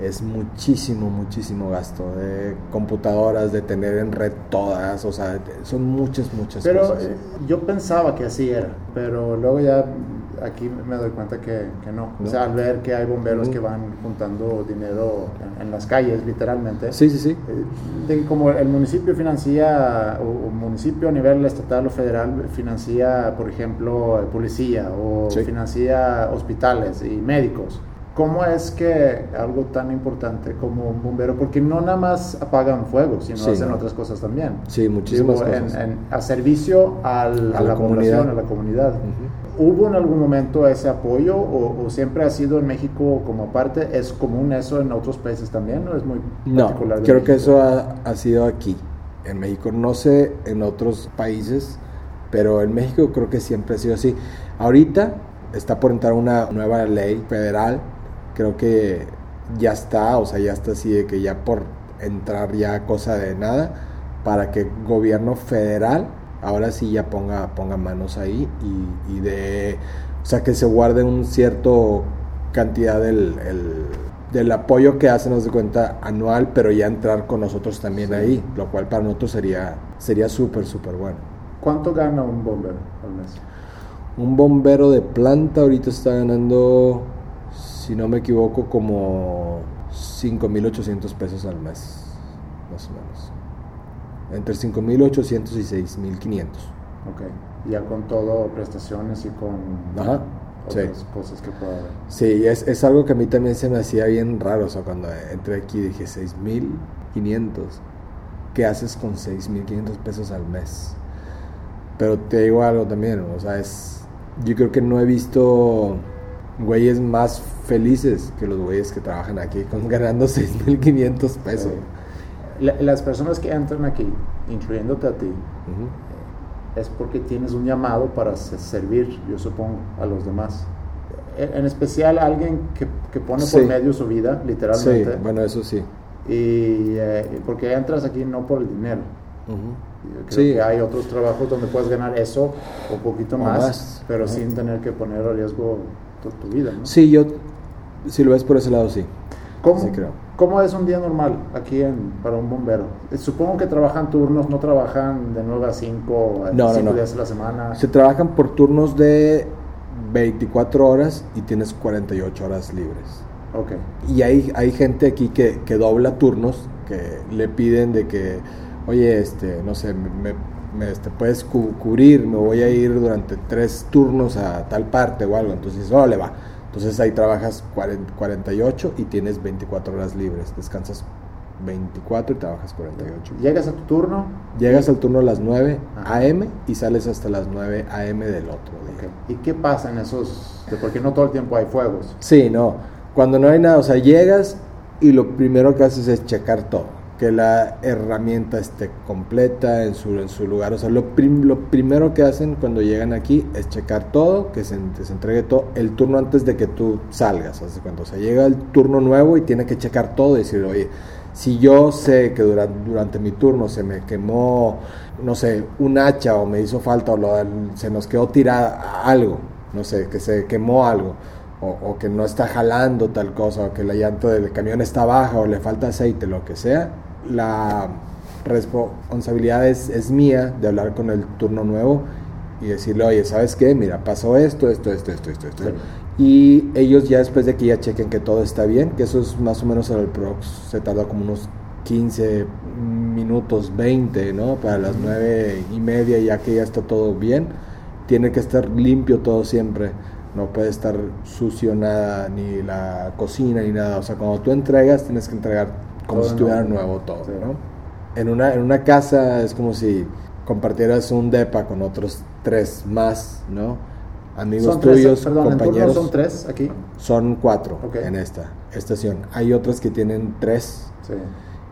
es muchísimo, muchísimo gasto de computadoras, de tener en red todas, o sea, son muchas, muchas Pero cosas. eh, yo pensaba que así era, pero luego ya aquí me doy cuenta que, que no. O sea, al ver que hay bomberos que van juntando dinero en, en las calles, literalmente. Sí, sí, sí. Eh, de- como el municipio financia, o, o municipio a nivel estatal o federal financia, por ejemplo, policía o Sí. financia hospitales y médicos. ¿Cómo es que algo tan importante como un bombero, porque no nada más apagan fuego, sino Sí, hacen no. otras cosas también? Sí, muchísimas Digo, en- cosas. en- a servicio al- a, A la, la población, a la comunidad. Ujú. ¿Hubo en algún momento ese apoyo o, o siempre ha sido en México como parte? ¿Es común eso en otros países también o es muy No, particular? de creo que eso ha, ha sido aquí, en México. No sé en otros países, pero en México creo que siempre ha sido así. Ahorita está por entrar una nueva ley federal, creo que ya está, o sea, ya está así de que ya por entrar ya cosa de nada, para que gobierno federal ahora sí ya ponga, ponga manos ahí y, y de, o sea, que se guarde un cierto cantidad del, el- del apoyo que hacen, nos de cuenta, anual, pero ya entrar con nosotros también Sí. ahí, lo cual para nosotros sería sería súper, súper bueno. ¿Cuánto gana un bombero al mes? Un bombero de planta ahorita está ganando, si no me equivoco, como 5.800 pesos al mes, más o menos. Entre 5.800 y 6.500. Ok. Ya con todo, prestaciones y con Ajá, otras sí. cosas que pueda haber. Sí, es, es algo que a mí también se me hacía bien raro. O sea, cuando entré aquí dije 6.500. ¿Qué haces con 6.500 pesos al mes? Pero te digo algo también, o sea, es... Yo creo que no he visto güeyes más felices que los güeyes que trabajan aquí [laughs] con ganando 6.500 pesos. La- las personas que entran aquí, incluyéndote a ti, Ujú. es porque tienes un llamado para se- servir, yo supongo, a los demás. En en especial a alguien que, que pone por Sí. medio su vida, Sí, literalmente. bueno, eso sí. Y eh, porque entras aquí no por el dinero. Yo creo Sí. que hay otros trabajos donde puedes ganar eso o un poquito más, más. pero sin tener que poner a riesgo tu, tu vida. ¿no? Sí, yo, si lo ves por ese lado, sí. ¿Cómo, Sí, creo. cómo es un día normal aquí en, para un bombero? Eh, Supongo que trabajan turnos, no trabajan de 9 a 5, No, no, 5 no. días a la semana. Se trabajan por turnos de 24 horas y tienes 48 horas libres. Ok. Y hay, hay gente aquí que, que dobla turnos, que le piden de que, oye, este, no sé, me, me- este, puedes cu- cubrir, me voy a ir durante tres turnos a tal parte o algo. Entonces, órale, va. Entonces ahí trabajas 40 48 y tienes 24 horas libres. Descansas 24 y trabajas 48. Llegas a tu turno. Llegas al turno a las 9 Ajá. AM y sales hasta las 9 AM del otro día. ¿Y qué pasa en esos? Porque no todo el tiempo hay fuegos. Sí, no. Cuando no hay nada, o sea, llegas y lo primero que haces es checar todo. Que la herramienta esté completa en su, en su lugar. O sea, lo, prim- lo primero que hacen cuando llegan aquí es checar todo, que se, se entregue todo, el turno antes de que tú salgas. O sea, llega el turno nuevo y tiene que checar todo y decir, oye, si yo sé que durante, durante mi turno se me quemó, no sé, un hacha o me hizo falta o lo- se nos quedó tirada algo, no sé, que se quemó algo o, o que no está jalando tal cosa, o que la llanta del camión está baja, o le falta aceite, lo que sea, la responsabilidad es, es mía de hablar con el turno nuevo y decirle, oye, ¿sabes qué? Mira, pasó esto, esto, esto, esto, esto, esto. Sí. Y ellos ya después de que ya chequen que todo está bien, que eso es más o menos en el Prox, se tarda como unos 15 minutos, 20, ¿no? Para las 9 y media, ya que ya está todo bien, tiene que estar limpio todo siempre. No puede estar sucio nada, ni la cocina, ni nada. O sea, cuando tú entregas, tienes que entregar como Todo si estuviera nuevo. nuevo todo, Sí. ¿no? En una, en una casa es como si compartieras un depa con otros tres más, ¿no? Amigos Son tres, tuyos, perdón, en turno compañeros. son tres aquí. Son cuatro Ok. en esta estación. Hay otras que tienen tres Sí.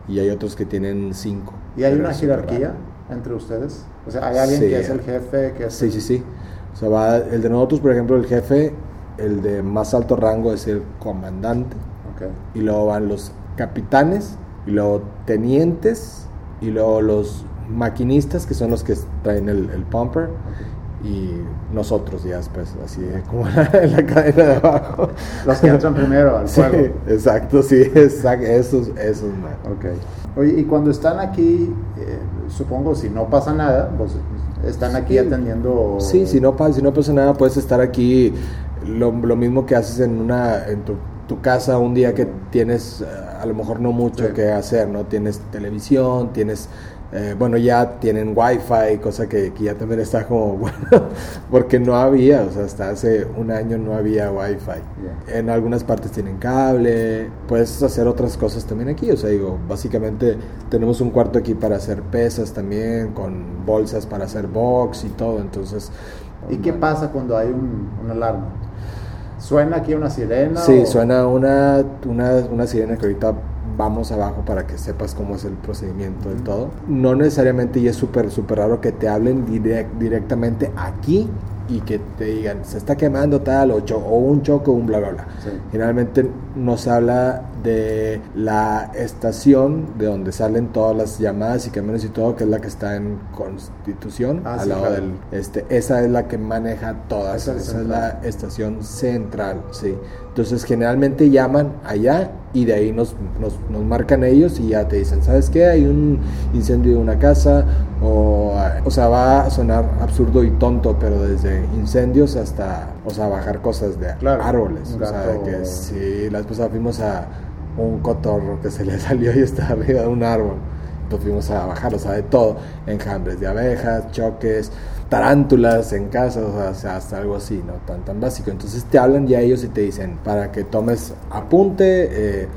y hay otros que tienen cinco. ¿Y hay una jerarquía raro. entre ustedes? O sea, hay alguien Sí. que es el jefe, que es Sí, el- sí, sí. O sea, va el de nosotros, por ejemplo, el jefe, el de más alto rango es el comandante Ok. y luego van los capitanes, y luego tenientes, y luego los maquinistas, que son los que traen el, el pumper, y nosotros ya después, así como [laughs] en la cadena de abajo. Los que entran primero al [laughs] Sí, exacto, sí, [laughs] exacto, esos, esos, man. Ok. Oye, y cuando están aquí, eh, supongo si no pasa nada, pues están aquí Sí. atendiendo. Sí, si no, pasa, si no pasa nada, puedes estar aquí. Lo, lo mismo que haces en una en tu, tu casa un día que tienes eh, a lo mejor no mucho Sí. que hacer, ¿no? Tienes televisión, tienes... eh, bueno, ya tienen wifi, cosa que, que ya también está como [laughs] bueno, porque no había, o sea, hasta hace un año no había wifi. En algunas partes tienen cable, puedes hacer otras cosas también aquí, o sea, digo, básicamente tenemos un cuarto aquí para hacer pesas también, con bolsas para hacer box y todo, entonces... ¿Y qué pasa cuando hay un, alarma? ¿Suena aquí una sirena? Sí, o- suena una, una, una sirena que ahorita vamos abajo para que sepas cómo es el procedimiento de todo. No necesariamente y es súper, súper raro que te hablen direct- directamente aquí y que te digan, se está quemando tal, o, o un choque, o un bla, bla, bla. Sí. Generalmente nos habla de la estación de donde salen todas las llamadas y camiones y todo, que es la que está en Constitución, Ah, al sí, lado claro. del... Este, esa es la que maneja todas, Esa es esa es central. la estación central, sí. Entonces generalmente llaman allá y de ahí nos, nos, nos marcan ellos y ya te dicen, ¿sabes qué? Hay un incendio de una casa o, o sea, va a sonar absurdo y tonto, pero desde incendios hasta, o sea, bajar cosas de Claro, árboles. O sea, de que sí, la vez pasada fuimos a un cotorro que se le [laughs] salió y está arriba de un árbol. Entonces fuimos a bajar, o sea, de todo. Enjambres de abejas, choques, tarántulas en casa, o sea, o sea, hasta algo así, ¿no? Tan, tan básico. Entonces te hablan ya ellos y te dicen, para que tomes apunte, eh,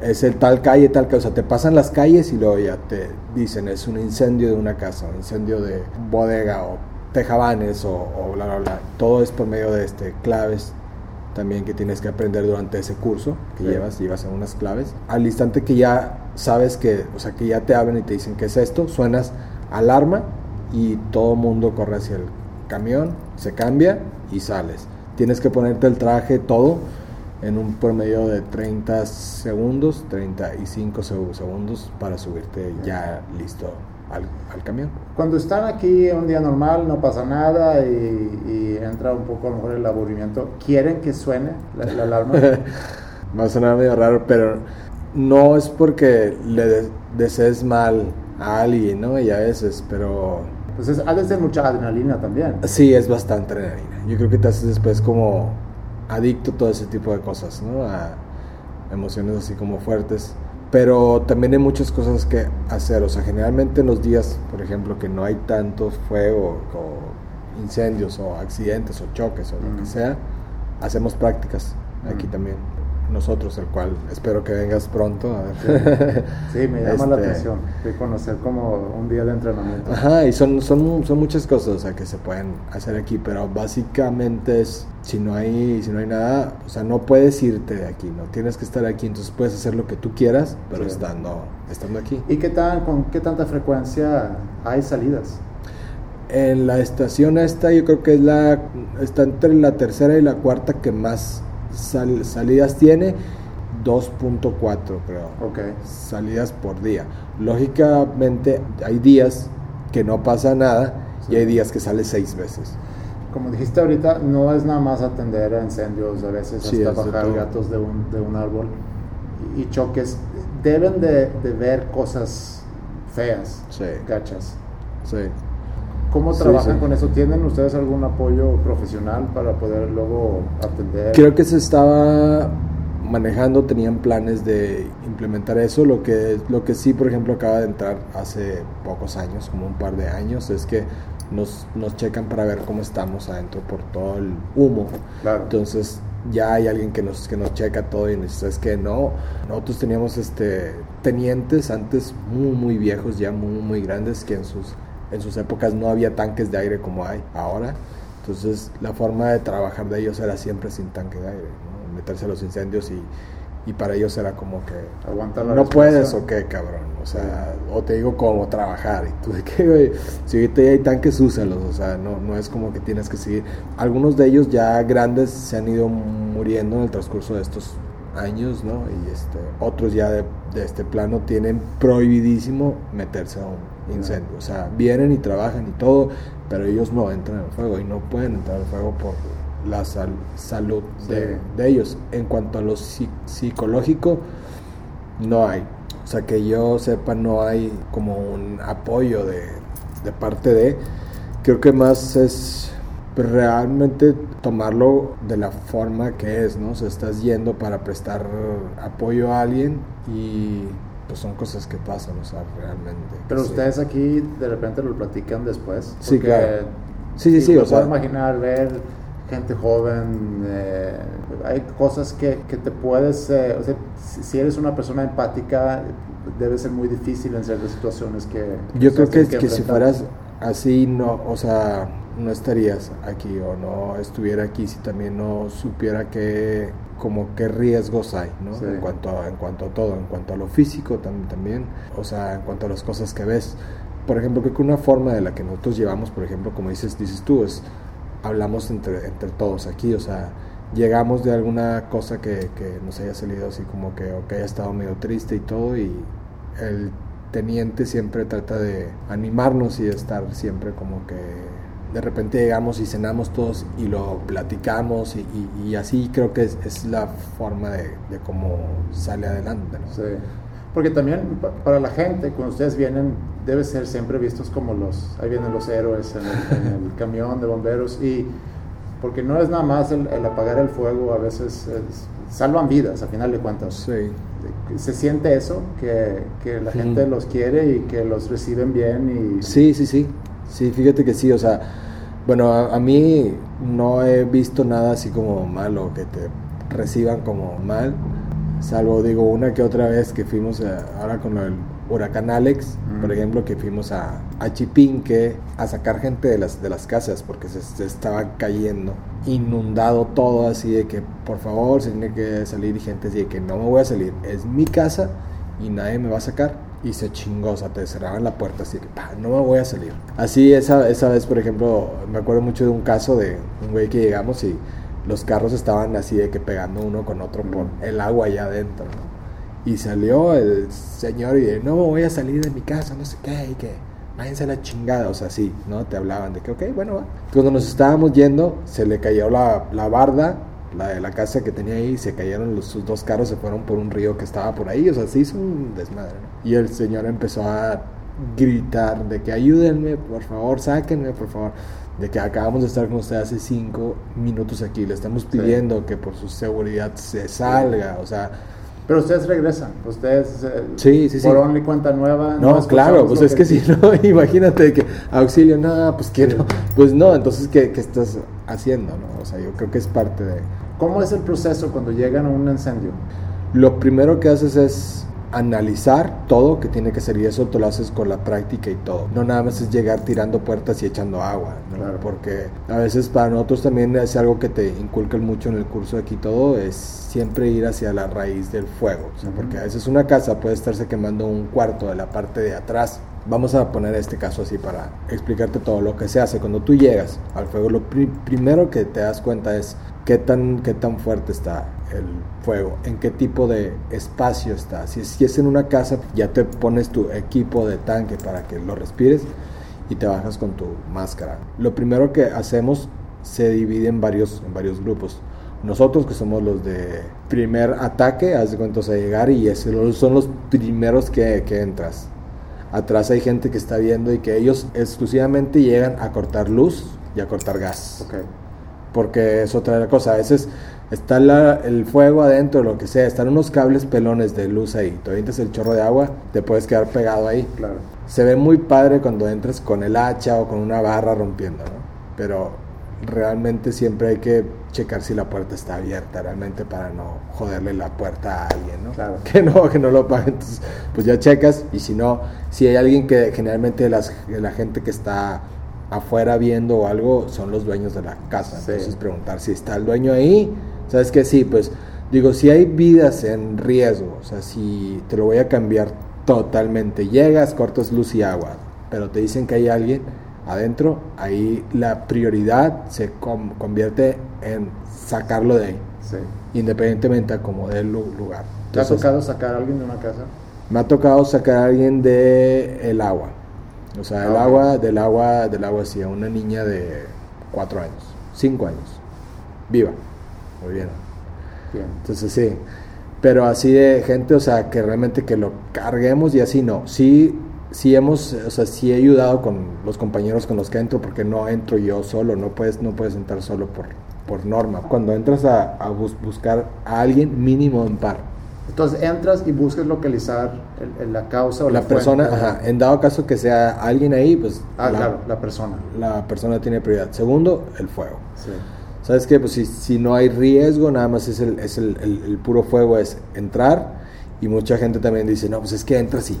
es el tal calle, tal calle. O sea, te pasan las calles y luego ya te dicen, es un incendio de una casa, un incendio de bodega o tejabanes o, o bla, bla, bla. Todo es por medio de este, claves también que tienes que aprender durante ese curso que Sí. llevas, llevas unas claves. Al instante que ya sabes que, o sea, que ya te hablan y te dicen qué es esto, suenas alarma y todo mundo corre hacia el camión, se cambia y sales. Tienes que ponerte el traje todo en un promedio de 30 segundos, 35 seg- segundos para subirte ya listo al, al camión. Cuando están aquí un día normal, no pasa nada y, y entra un poco a lo mejor el aburrimiento, ¿quieren que suene la, la alarma? Va a sonar medio raro, pero no es porque le de- desees mal a alguien, ¿no? Y a veces, pero Pues es, ha de ser mucha adrenalina también. sí es bastante adrenalina. Yo creo que te haces después como adicto a todo ese tipo de cosas, ¿no? A emociones así como fuertes. Pero también hay muchas cosas que hacer. O sea, generalmente en los días, por ejemplo, que no hay tanto fuego o incendios o accidentes o choques o lo que sea, hacemos prácticas aquí también. Nosotros, el cual espero que vengas pronto. A ver. [laughs] Sí, me llama la Este, atención. De conocer como un día de entrenamiento. Ajá, y son, son, son muchas cosas o sea, que se pueden hacer aquí, pero básicamente es, si no, hay, si no hay nada, o sea, no puedes irte de aquí, no tienes que estar aquí, entonces puedes hacer lo que tú quieras, pero Sí. estando, estando aquí. ¿Y qué tan, con qué tanta frecuencia hay salidas? En la estación esta yo creo que es la, está entre la tercera y la cuarta que más sal- salidas tiene, 2.4 creo. Ok. salidas por día. Lógicamente hay días que no pasa nada y hay días que sale seis veces. Como dijiste ahorita, no es nada más atender a incendios, a veces Sí, hasta bajar todo. gatos de un, de un árbol y, y choques. Deben de, de ver cosas feas, Sí. gachas. Sí. ¿Cómo Sí, trabajan sí. con eso? ¿Tienen ustedes algún apoyo profesional para poder luego atender? Creo que se estaba manejando, tenían planes de implementar eso. Lo que, lo que sí, por ejemplo, acaba de entrar hace pocos años, como un par de años, es que nos, nos checan para ver cómo estamos adentro por todo el humo. Claro. Entonces ya hay alguien que nos, que nos checa todo y nos dice, es que no, nosotros teníamos este, tenientes antes muy, muy viejos, ya muy, muy grandes, que en sus, en sus épocas no había tanques de aire como hay ahora. Entonces la forma de trabajar de ellos era siempre sin tanque de aire, ¿no? meterse a los incendios y, y para ellos era como que Aguanta la no puedes o qué, cabrón. O sea, o te digo cómo trabajar. Y tú de qué, güey. Si ahorita ya hay tanques, úsalos. O sea, no, no es como que tienes que seguir. Algunos de ellos ya grandes se han ido muriendo en el transcurso de estos años, ¿no? Y este, otros ya de, de este plano tienen prohibidísimo meterse a un incendio. O sea, vienen y trabajan y todo, pero ellos no entran al fuego y no pueden entrar al fuego por la sal- salud de, de ellos. En cuanto a lo psi- psicológico, no hay. O sea, que yo sepa, no hay como un apoyo de, de parte de. Creo que más es realmente tomarlo de la forma que es, ¿no? O sea, estás yendo para prestar apoyo a alguien y pues son cosas que pasan, o sea, realmente. Pero Sí. ustedes aquí de repente lo platican después. Sí, claro. Sí, sí, sí, o sea- puedo imaginar ver gente joven, eh, hay cosas que, que te puedes, eh, o sea, si, eres una persona empática, debe ser muy difícil en ciertas situaciones que... Yo creo que, tienen que si fueras así, no, o sea, no estarías aquí o no estuviera aquí si también no supiera que, como qué riesgos hay, ¿no? Sí. En cuanto a, en cuanto a todo, en cuanto a lo físico tam- también, o sea, en cuanto a las cosas que ves. Por ejemplo, creo que una forma de la que nosotros llevamos, por ejemplo, como dices, dices tú, es hablamos entre, entre todos aquí, o sea, llegamos de alguna cosa que, que nos haya salido así como que, o que haya estado medio triste y todo, y el teniente siempre trata de animarnos y de estar siempre como que de repente llegamos y cenamos todos y lo platicamos y, así creo que es, la forma de, cómo sale adelante. Sí. Porque también pa- para la gente, cuando ustedes vienen, debe ser siempre vistos como los, ahí vienen los héroes en el, en el camión de bomberos y porque no es nada más el, el apagar el fuego, a veces es- salvan vidas, a final de cuentas. Sí. Se siente eso, que, que la gente los quiere y que los reciben bien y... Sí, sí, sí. Sí, fíjate que sí, o sea, bueno, a, a mí no he visto nada así como malo, que te reciban como mal, salvo digo una que otra vez que fuimos a- ahora con el huracán Alex, por Mm. ejemplo, que fuimos a, a Chipinque a sacar gente de las, de las casas porque se, se estaba cayendo, inundado todo así de que por favor se tiene que salir y gente así de que no me voy a salir, es mi casa y nadie me va a sacar. Y se chingó, o sea, te cerraban la puerta, así que pa, no me voy a salir. Así, esa, esa vez, por ejemplo, me acuerdo mucho de un caso de un güey que llegamos y los carros estaban así de que pegando uno con otro por el agua allá adentro, ¿no? Y salió el señor y de, no voy a salir de mi casa, no sé qué, y que váyanse a la chingada, o sea, sí, ¿no? Te hablaban de que, ok, bueno, va. Cuando nos estábamos yendo, se le cayó la, la barda, la de la casa que tenía ahí, se cayeron los, sus dos carros, se fueron por un río que estaba por ahí, o sea, se hizo un desmadre, ¿no? Y el señor empezó a gritar de que ayúdenme, por favor, sáquenme, por favor. De que acabamos de estar con usted hace cinco minutos aquí, le estamos pidiendo que por su seguridad se salga, o sea, Pero ustedes regresan, ustedes eh, Sí, sí, sí. por only cuenta nueva. No, claro, pues es que si no, [laughs] imagínate que auxilio, no, pues que no, pues no, entonces ¿qué, qué estás haciendo? No? O sea, yo creo que es parte de... ¿Cómo es el proceso cuando llegan a un incendio? Lo primero que haces es analizar todo que tiene que ser y eso te lo haces con la práctica y todo. No nada más es llegar tirando puertas y echando agua, ¿no? Claro. porque a veces para nosotros también es algo que te inculcan mucho en el curso de aquí todo, es siempre ir hacia la raíz del fuego, o sea, Ujú. porque a veces una casa puede estarse quemando un cuarto de la parte de atrás. Vamos a poner este caso así para explicarte todo lo que se hace. Cuando tú llegas al fuego, lo pri- primero que te das cuenta es qué tan, qué tan fuerte está el fuego, en qué tipo de espacio está. Si es, en una casa, ya te pones tu equipo de tanque para que lo respires y te bajas con tu máscara. Lo primero que hacemos se divide en varios, en varios grupos. Nosotros que somos los de primer ataque, haz de cuenta, o sea, llegar y son los primeros que, que entras. Atrás hay gente que está viendo y que ellos exclusivamente llegan a cortar luz y a cortar gas Ok. Porque es otra cosa. A veces está la- el fuego adentro, lo que sea, están unos cables pelones de luz ahí. Te avientas el chorro de agua, te puedes quedar pegado ahí. Claro. Se ve muy padre cuando entras con el hacha o con una barra rompiendo, ¿no? Pero realmente siempre hay que checar si la puerta está abierta, realmente para no joderle la puerta a alguien, ¿no? Claro. [laughs] Que no, que no lo pague. Entonces, pues ya checas y si no, si hay alguien que generalmente las, la gente que está afuera viendo o algo son los dueños de la casa. Sí. Entonces preguntar si está el dueño ahí. ¿Sabes que Sí, pues digo, si hay vidas en riesgo, o sea, si te lo voy a cambiar totalmente, llegas, cortas luz y agua, pero te dicen que hay alguien adentro, ahí la prioridad se convierte en sacarlo de ahí. Sí. independientemente a como del lu- lugar. ¿Te ha Entonces, tocado sacar a alguien de una casa? Me ha tocado sacar a alguien de el agua. O sea, el Ah, agua, del agua, del agua, sí, a una niña de cuatro años, cinco años, viva, muy bien. Bien. Entonces sí, pero así de gente, o sea, que realmente que lo carguemos y así no. Sí, sí hemos, o sea, sí he ayudado con los compañeros con los que entro, porque no entro yo solo, no puedes, no puedes entrar solo por, por norma. Cuando entras a, a bus- buscar a alguien mínimo en par. Entonces entras y buscas localizar el- el- la causa o la, la persona, ajá, en dado caso que sea alguien ahí, pues Ah, la, claro, la persona. la persona tiene prioridad. Segundo, el fuego. Sí. ¿Sabes qué? Pues si, si no hay riesgo, nada más es, el, es el, puro fuego, es entrar. Y mucha gente también dice, no, pues es que entras y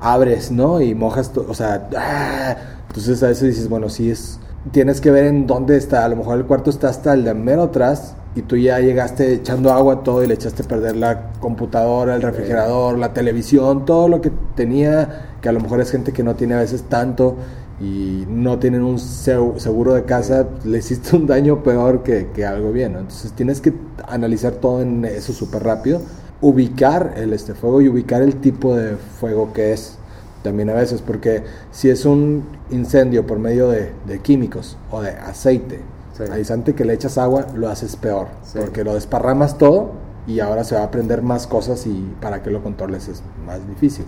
abres, ¿no? Y mojas, o sea, ¡ah! entonces a veces dices, bueno, sí es, tienes que ver en dónde está, a lo mejor el cuarto está hasta el de mero atrás y tú ya llegaste echando agua a todo y le echaste a perder la computadora, el refrigerador, la televisión, todo lo que tenía, que a lo mejor es gente que no tiene a veces tanto y no tienen un seguro de casa, le hiciste un daño peor que, que algo bien, ¿no? Entonces tienes que analizar todo en eso súper rápido, ubicar el este fuego y ubicar el tipo de fuego que es también a veces, porque si es un incendio por medio de, de químicos o de aceite, Sí. que le echas agua, lo haces peor, Sí. porque lo desparramas todo y ahora se va a aprender más cosas y para que lo controles es más difícil.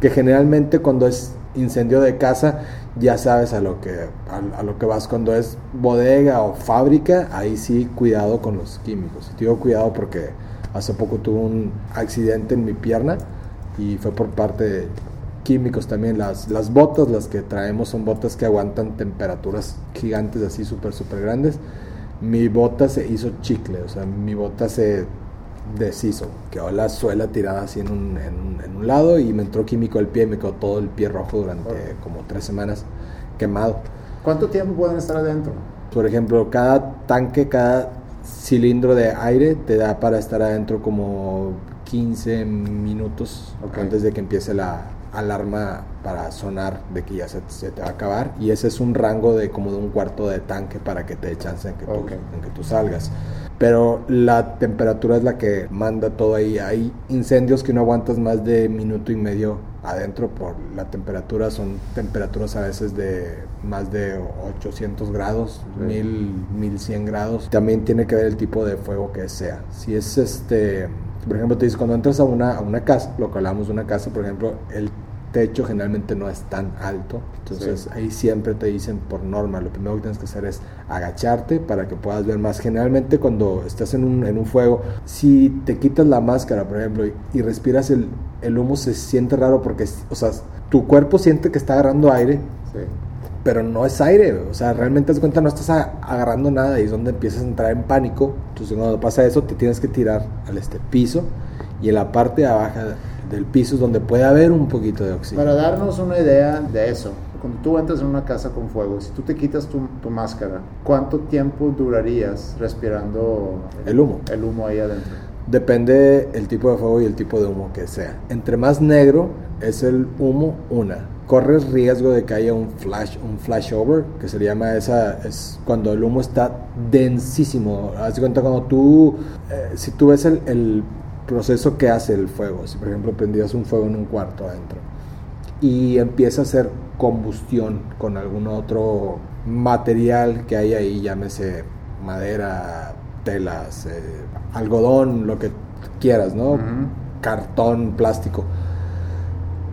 Que generalmente cuando es incendio de casa ya sabes a lo que a, a lo que vas cuando es bodega o fábrica, ahí sí cuidado con los químicos. Y te digo cuidado porque hace poco tuve un accidente en mi pierna y fue por parte de químicos también. Las, las botas, las que traemos son botas que aguantan temperaturas gigantes así súper, súper grandes. Mi bota se hizo chicle, o sea, mi bota se deshizo. Quedó la suela tirada así en un, en en un lado y me entró químico al pie y me quedó todo el pie rojo durante Órale. como tres semanas quemado. ¿Cuánto tiempo pueden estar adentro? Por ejemplo, cada tanque, cada cilindro de aire te da para estar adentro como 15 minutos Ok. antes de que empiece la alarma para sonar de que ya se, se te va a acabar. Y ese es un rango de como de un cuarto de tanque para que te dé chance en que, tú, Ok. en que tú salgas. Pero la temperatura es la que manda todo ahí. Hay incendios que no aguantas más de minuto y medio adentro por la temperatura. Son temperaturas a veces de más de 800 grados, Sí. 1000, 1100 grados. También tiene que ver el tipo de fuego que sea. Si es este, por ejemplo, te dice cuando entras a una, a una casa, lo que hablamos de una casa, por ejemplo, el techo generalmente no es tan alto. Entonces Sí. ahí siempre te dicen por norma, lo primero que tienes que hacer es agacharte para que puedas ver más. Generalmente cuando estás en un, en un fuego, si te quitas la máscara, por ejemplo, y, y respiras el, el humo, se siente raro porque, o sea, tu cuerpo siente que está agarrando aire, Sí. pero no es aire, o sea, realmente das cuenta no estás agarrando nada y es donde empiezas a entrar en pánico. Entonces cuando pasa eso te tienes que tirar al este piso y en la parte de abajo del piso es donde puede haber un poquito de oxígeno. Para darnos una idea de eso, cuando tú entras en una casa con fuego, si tú te quitas tu, tu máscara, ¿cuánto tiempo durarías respirando El humo. El humo ahí adentro. Depende el tipo de fuego y el tipo de humo que sea. Entre más negro es el humo, una. Corres riesgo de que haya un flash, un flashover, que se llama esa, es cuando el humo está densísimo. Haz de cuenta cuando tú, eh, si tú ves el, el proceso que hace el fuego, si por ejemplo prendías un fuego en un cuarto adentro y empieza a hacer combustión con algún otro material que hay ahí, llámese madera, telas, eh, algodón, lo que quieras, ¿no? Cartón, plástico.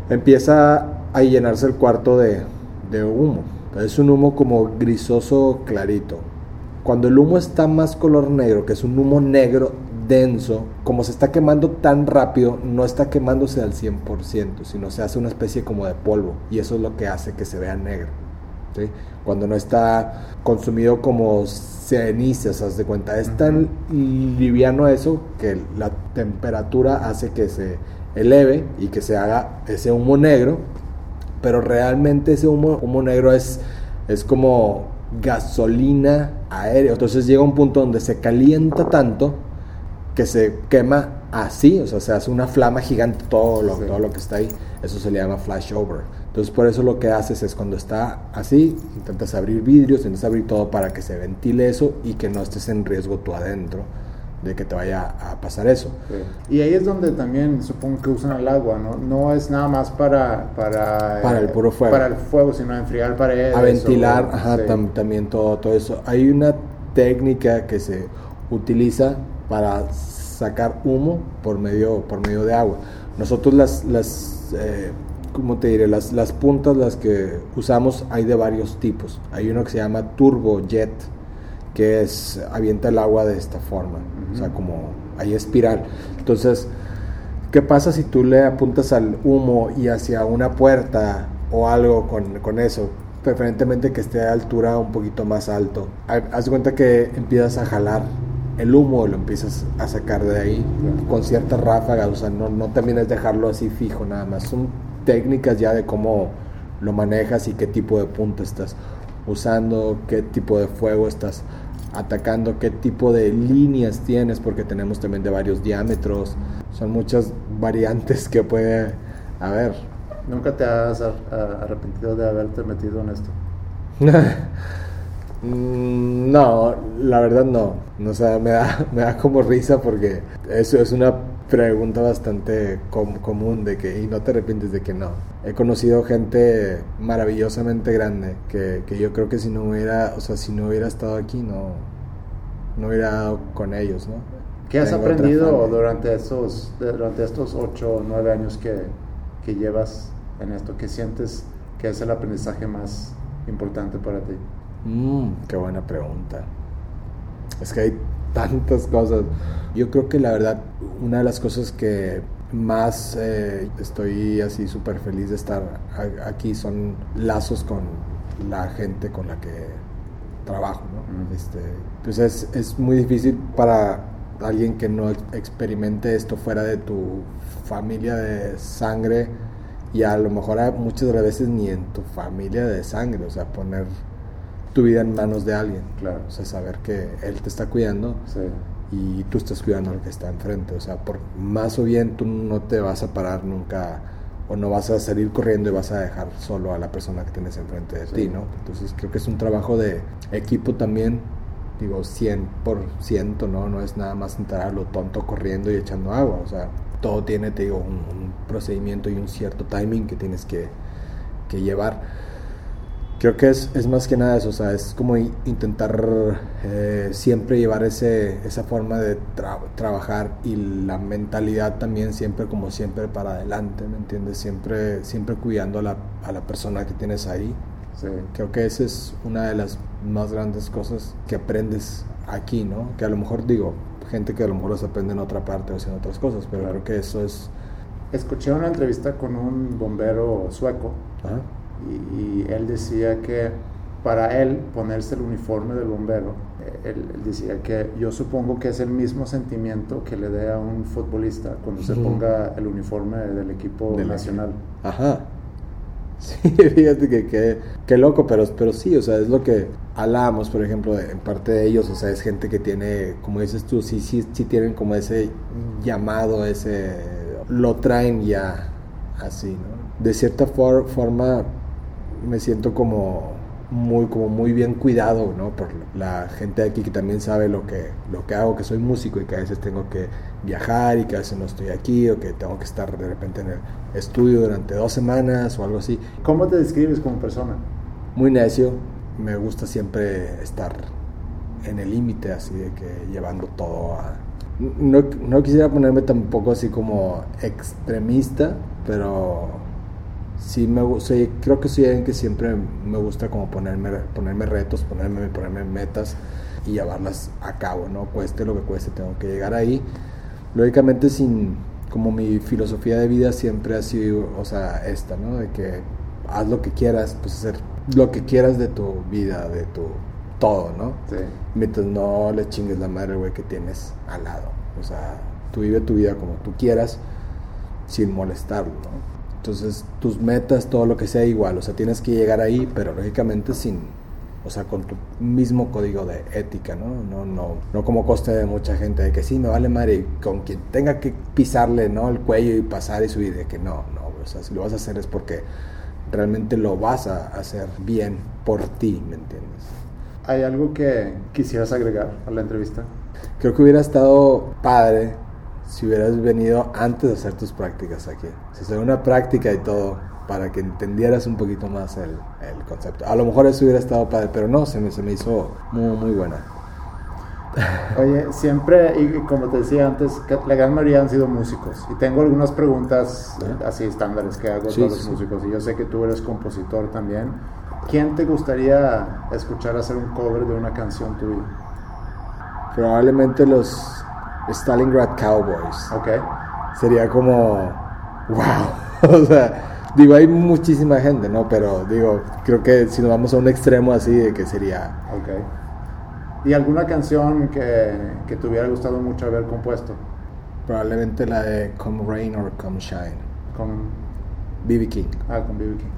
Empieza a llenarse el cuarto de, de humo. Es un humo como grisoso clarito. Cuando el humo está más color negro, que es un humo negro denso, como se está quemando tan rápido, no está quemándose al 100%, sino se hace una especie como de polvo y eso es lo que hace que se vea negro. ¿sí? Cuando no está consumido como cenizas, haz de cuenta. Es tan liviano eso que la temperatura hace que se eleve y que se haga ese humo negro, pero realmente ese humo, humo negro es, es como gasolina aérea. Entonces llega un punto donde se calienta tanto que se quema así, o sea, se hace una flama gigante todo lo, Sí. todo lo que está ahí. Eso se le llama flashover. Entonces, por eso lo que haces es cuando está así, intentas abrir vidrios, intentas abrir todo para que se ventile eso y que no estés en riesgo tú adentro de que te vaya a pasar eso. Y ahí es donde también supongo que usan el agua, ¿no? No es nada más para... Para, para el puro fuego. Para el fuego, sino a enfriar paredes. A ventilar, ajá, también todo, todo eso. Hay una técnica que se utiliza para sacar humo por medio, por medio de agua. Nosotros las, las eh, ¿cómo te diré? Las, las puntas, las que usamos, hay de varios tipos. Hay uno que se llama turbojet, que es, avienta el agua de esta forma, o sea, como hay espiral. Entonces, ¿qué pasa si tú le apuntas al humo y hacia una puerta o algo con, con eso? Preferentemente que esté a altura un poquito más alto. Haz cuenta que empiezas a jalar el humo lo empiezas a sacar de ahí con ciertas ráfagas, o sea, no, no también es dejarlo así fijo nada más, son técnicas ya de cómo lo manejas y qué tipo de punta estás usando, qué tipo de fuego estás atacando, qué tipo de líneas tienes, porque tenemos también de varios diámetros, son muchas variantes que puede haber. ¿Nunca te has arrepentido de haberte metido en esto? [laughs] Mm, no, la verdad no. O sea, me da, [laughs] me da como risa porque eso es una pregunta bastante común de que, y no te arrepientes de que no. He conocido gente maravillosamente grande que, que, yo creo que si no hubiera, o sea, si no hubiera estado aquí, no, no hubiera dado con ellos, ¿no? ¿Qué has aprendido durante estos, durante estos ocho o nueve años que, que llevas en esto? ¿Qué sientes que es el aprendizaje más importante para ti? Mm, qué buena pregunta. Es que hay tantas cosas. Yo creo que la verdad, una de las cosas que más eh, estoy así súper feliz de estar aquí son lazos con la gente con la que trabajo. ¿no? Este, pues es, es muy difícil para alguien que no experimente esto fuera de tu familia de sangre y a lo mejor muchas veces ni en tu familia de sangre, o sea, poner tu vida en manos de alguien. Claro. O sea, saber que él te está cuidando y tú estás cuidando al que está enfrente. O sea, por más o bien tú no te vas a parar nunca o no vas a salir corriendo y vas a dejar solo a la persona que tienes enfrente de ti, ¿no? Entonces creo que es un trabajo de equipo también, digo, 100%, ¿no? No es nada más entrar a lo tonto corriendo y echando agua, o sea, todo tiene, te digo, un, procedimiento y un cierto timing que tienes que, que llevar creo que es, es, más que nada eso, o sea, es como intentar eh, siempre llevar ese, esa forma de trabajar y la mentalidad también siempre como siempre para adelante, ¿me entiendes? Siempre, siempre cuidando a la, a la persona que tienes ahí. Sí. Creo que esa es una de las más grandes cosas que aprendes aquí, ¿no? Que a lo mejor digo, gente que a lo mejor los aprende en otra parte o en otras cosas, pero creo que eso es... Escuché una entrevista con un bombero sueco. Ajá y, él decía que para él ponerse el uniforme del bombero, él, decía que yo supongo que es el mismo sentimiento que le dé a un futbolista cuando se ponga el uniforme del equipo nacional. Ajá. [laughs] Sí, fíjate que qué loco, pero, pero sí, o sea, es lo que hablamos, por ejemplo, en parte de ellos, o sea, es gente que tiene, como dices tú, sí, sí, sí tienen como ese llamado, ese, lo traen ya así, ¿no? De cierta forma, me siento como muy, como muy bien cuidado, ¿no? Por la gente de aquí que también sabe lo que, lo que hago, que soy músico y que a veces tengo que viajar y que a veces no estoy aquí o que tengo que estar de repente en el estudio durante dos semanas o algo así. ¿Cómo te describes como persona? Muy necio, me gusta siempre estar en el límite, así de que llevando todo a... No, no quisiera ponerme tampoco así como extremista, pero sí me sí, creo que soy alguien que siempre me gusta como ponerme, ponerme retos, ponerme, ponerme metas y llevarlas a cabo, ¿no? Cueste lo que cueste, tengo que llegar ahí. Lógicamente sin, como mi filosofía de vida siempre ha sido, o sea, esta, ¿no? De que haz lo que quieras, pues hacer lo que quieras de tu vida, de tu todo, ¿no? Sí. Mientras no le chingues la madre, güey, que tienes al lado. O sea, tú vive tu vida como tú quieras, sin molestarlo, ¿no? Entonces, tus metas, todo lo que sea igual, o sea, tienes que llegar ahí, pero lógicamente sin, o sea, con tu mismo código de ética, ¿no? No, no, no como coste de mucha gente de que sí, me vale madre, con quien tenga que pisarle, ¿no? El cuello y pasar y subir, de que no, no, o sea, si lo vas a hacer es porque realmente lo vas a hacer bien por ti, ¿me entiendes? ¿Hay algo que quisieras agregar a la entrevista? Creo que hubiera estado padre si hubieras venido antes de hacer tus prácticas aquí. Si hacer una práctica y todo para que entendieras un poquito más el, el, concepto. A lo mejor eso hubiera estado padre, pero no, se me, se me hizo muy, muy buena. [laughs] Oye, siempre, y como te decía antes, la gran mayoría han sido músicos. Y tengo algunas preguntas así estándares que hago a todos los músicos. Y yo sé que tú eres compositor también. ¿Quién te gustaría escuchar hacer un cover de una canción tuya? Probablemente los Stalingrad Cowboys. Ok. Sería como, wow. [laughs] o sea, digo, hay muchísima gente, ¿no? Pero digo, creo que si nos vamos a un extremo así, de que sería... Ok. ¿Y alguna canción que, que te hubiera gustado mucho haber compuesto? Probablemente la de Come Rain or Come Shine. Con B.B. King. Ah, con B.B. King.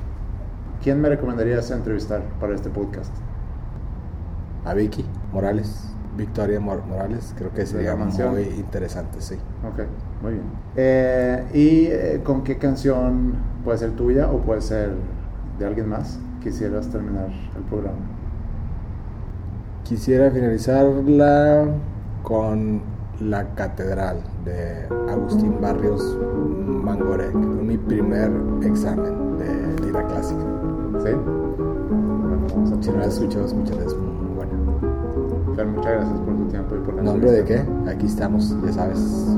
¿Quién me recomendarías entrevistar para este podcast? A Vicky Morales. Victoria Morales, creo que sería muy interesante, sí. Ok, muy bien. Eh, ¿Y eh, con qué canción puede ser tuya o puede ser de alguien más quisieras terminar el programa? Quisiera finalizarla con La Catedral de Agustín Barrios fue mi primer examen de lira clásica. ¿Sí? Bueno, vamos a si no la escuchado, escúchala, es muchas gracias por tu tiempo y por la ¿Nombre de qué? Aquí estamos, ya sabes.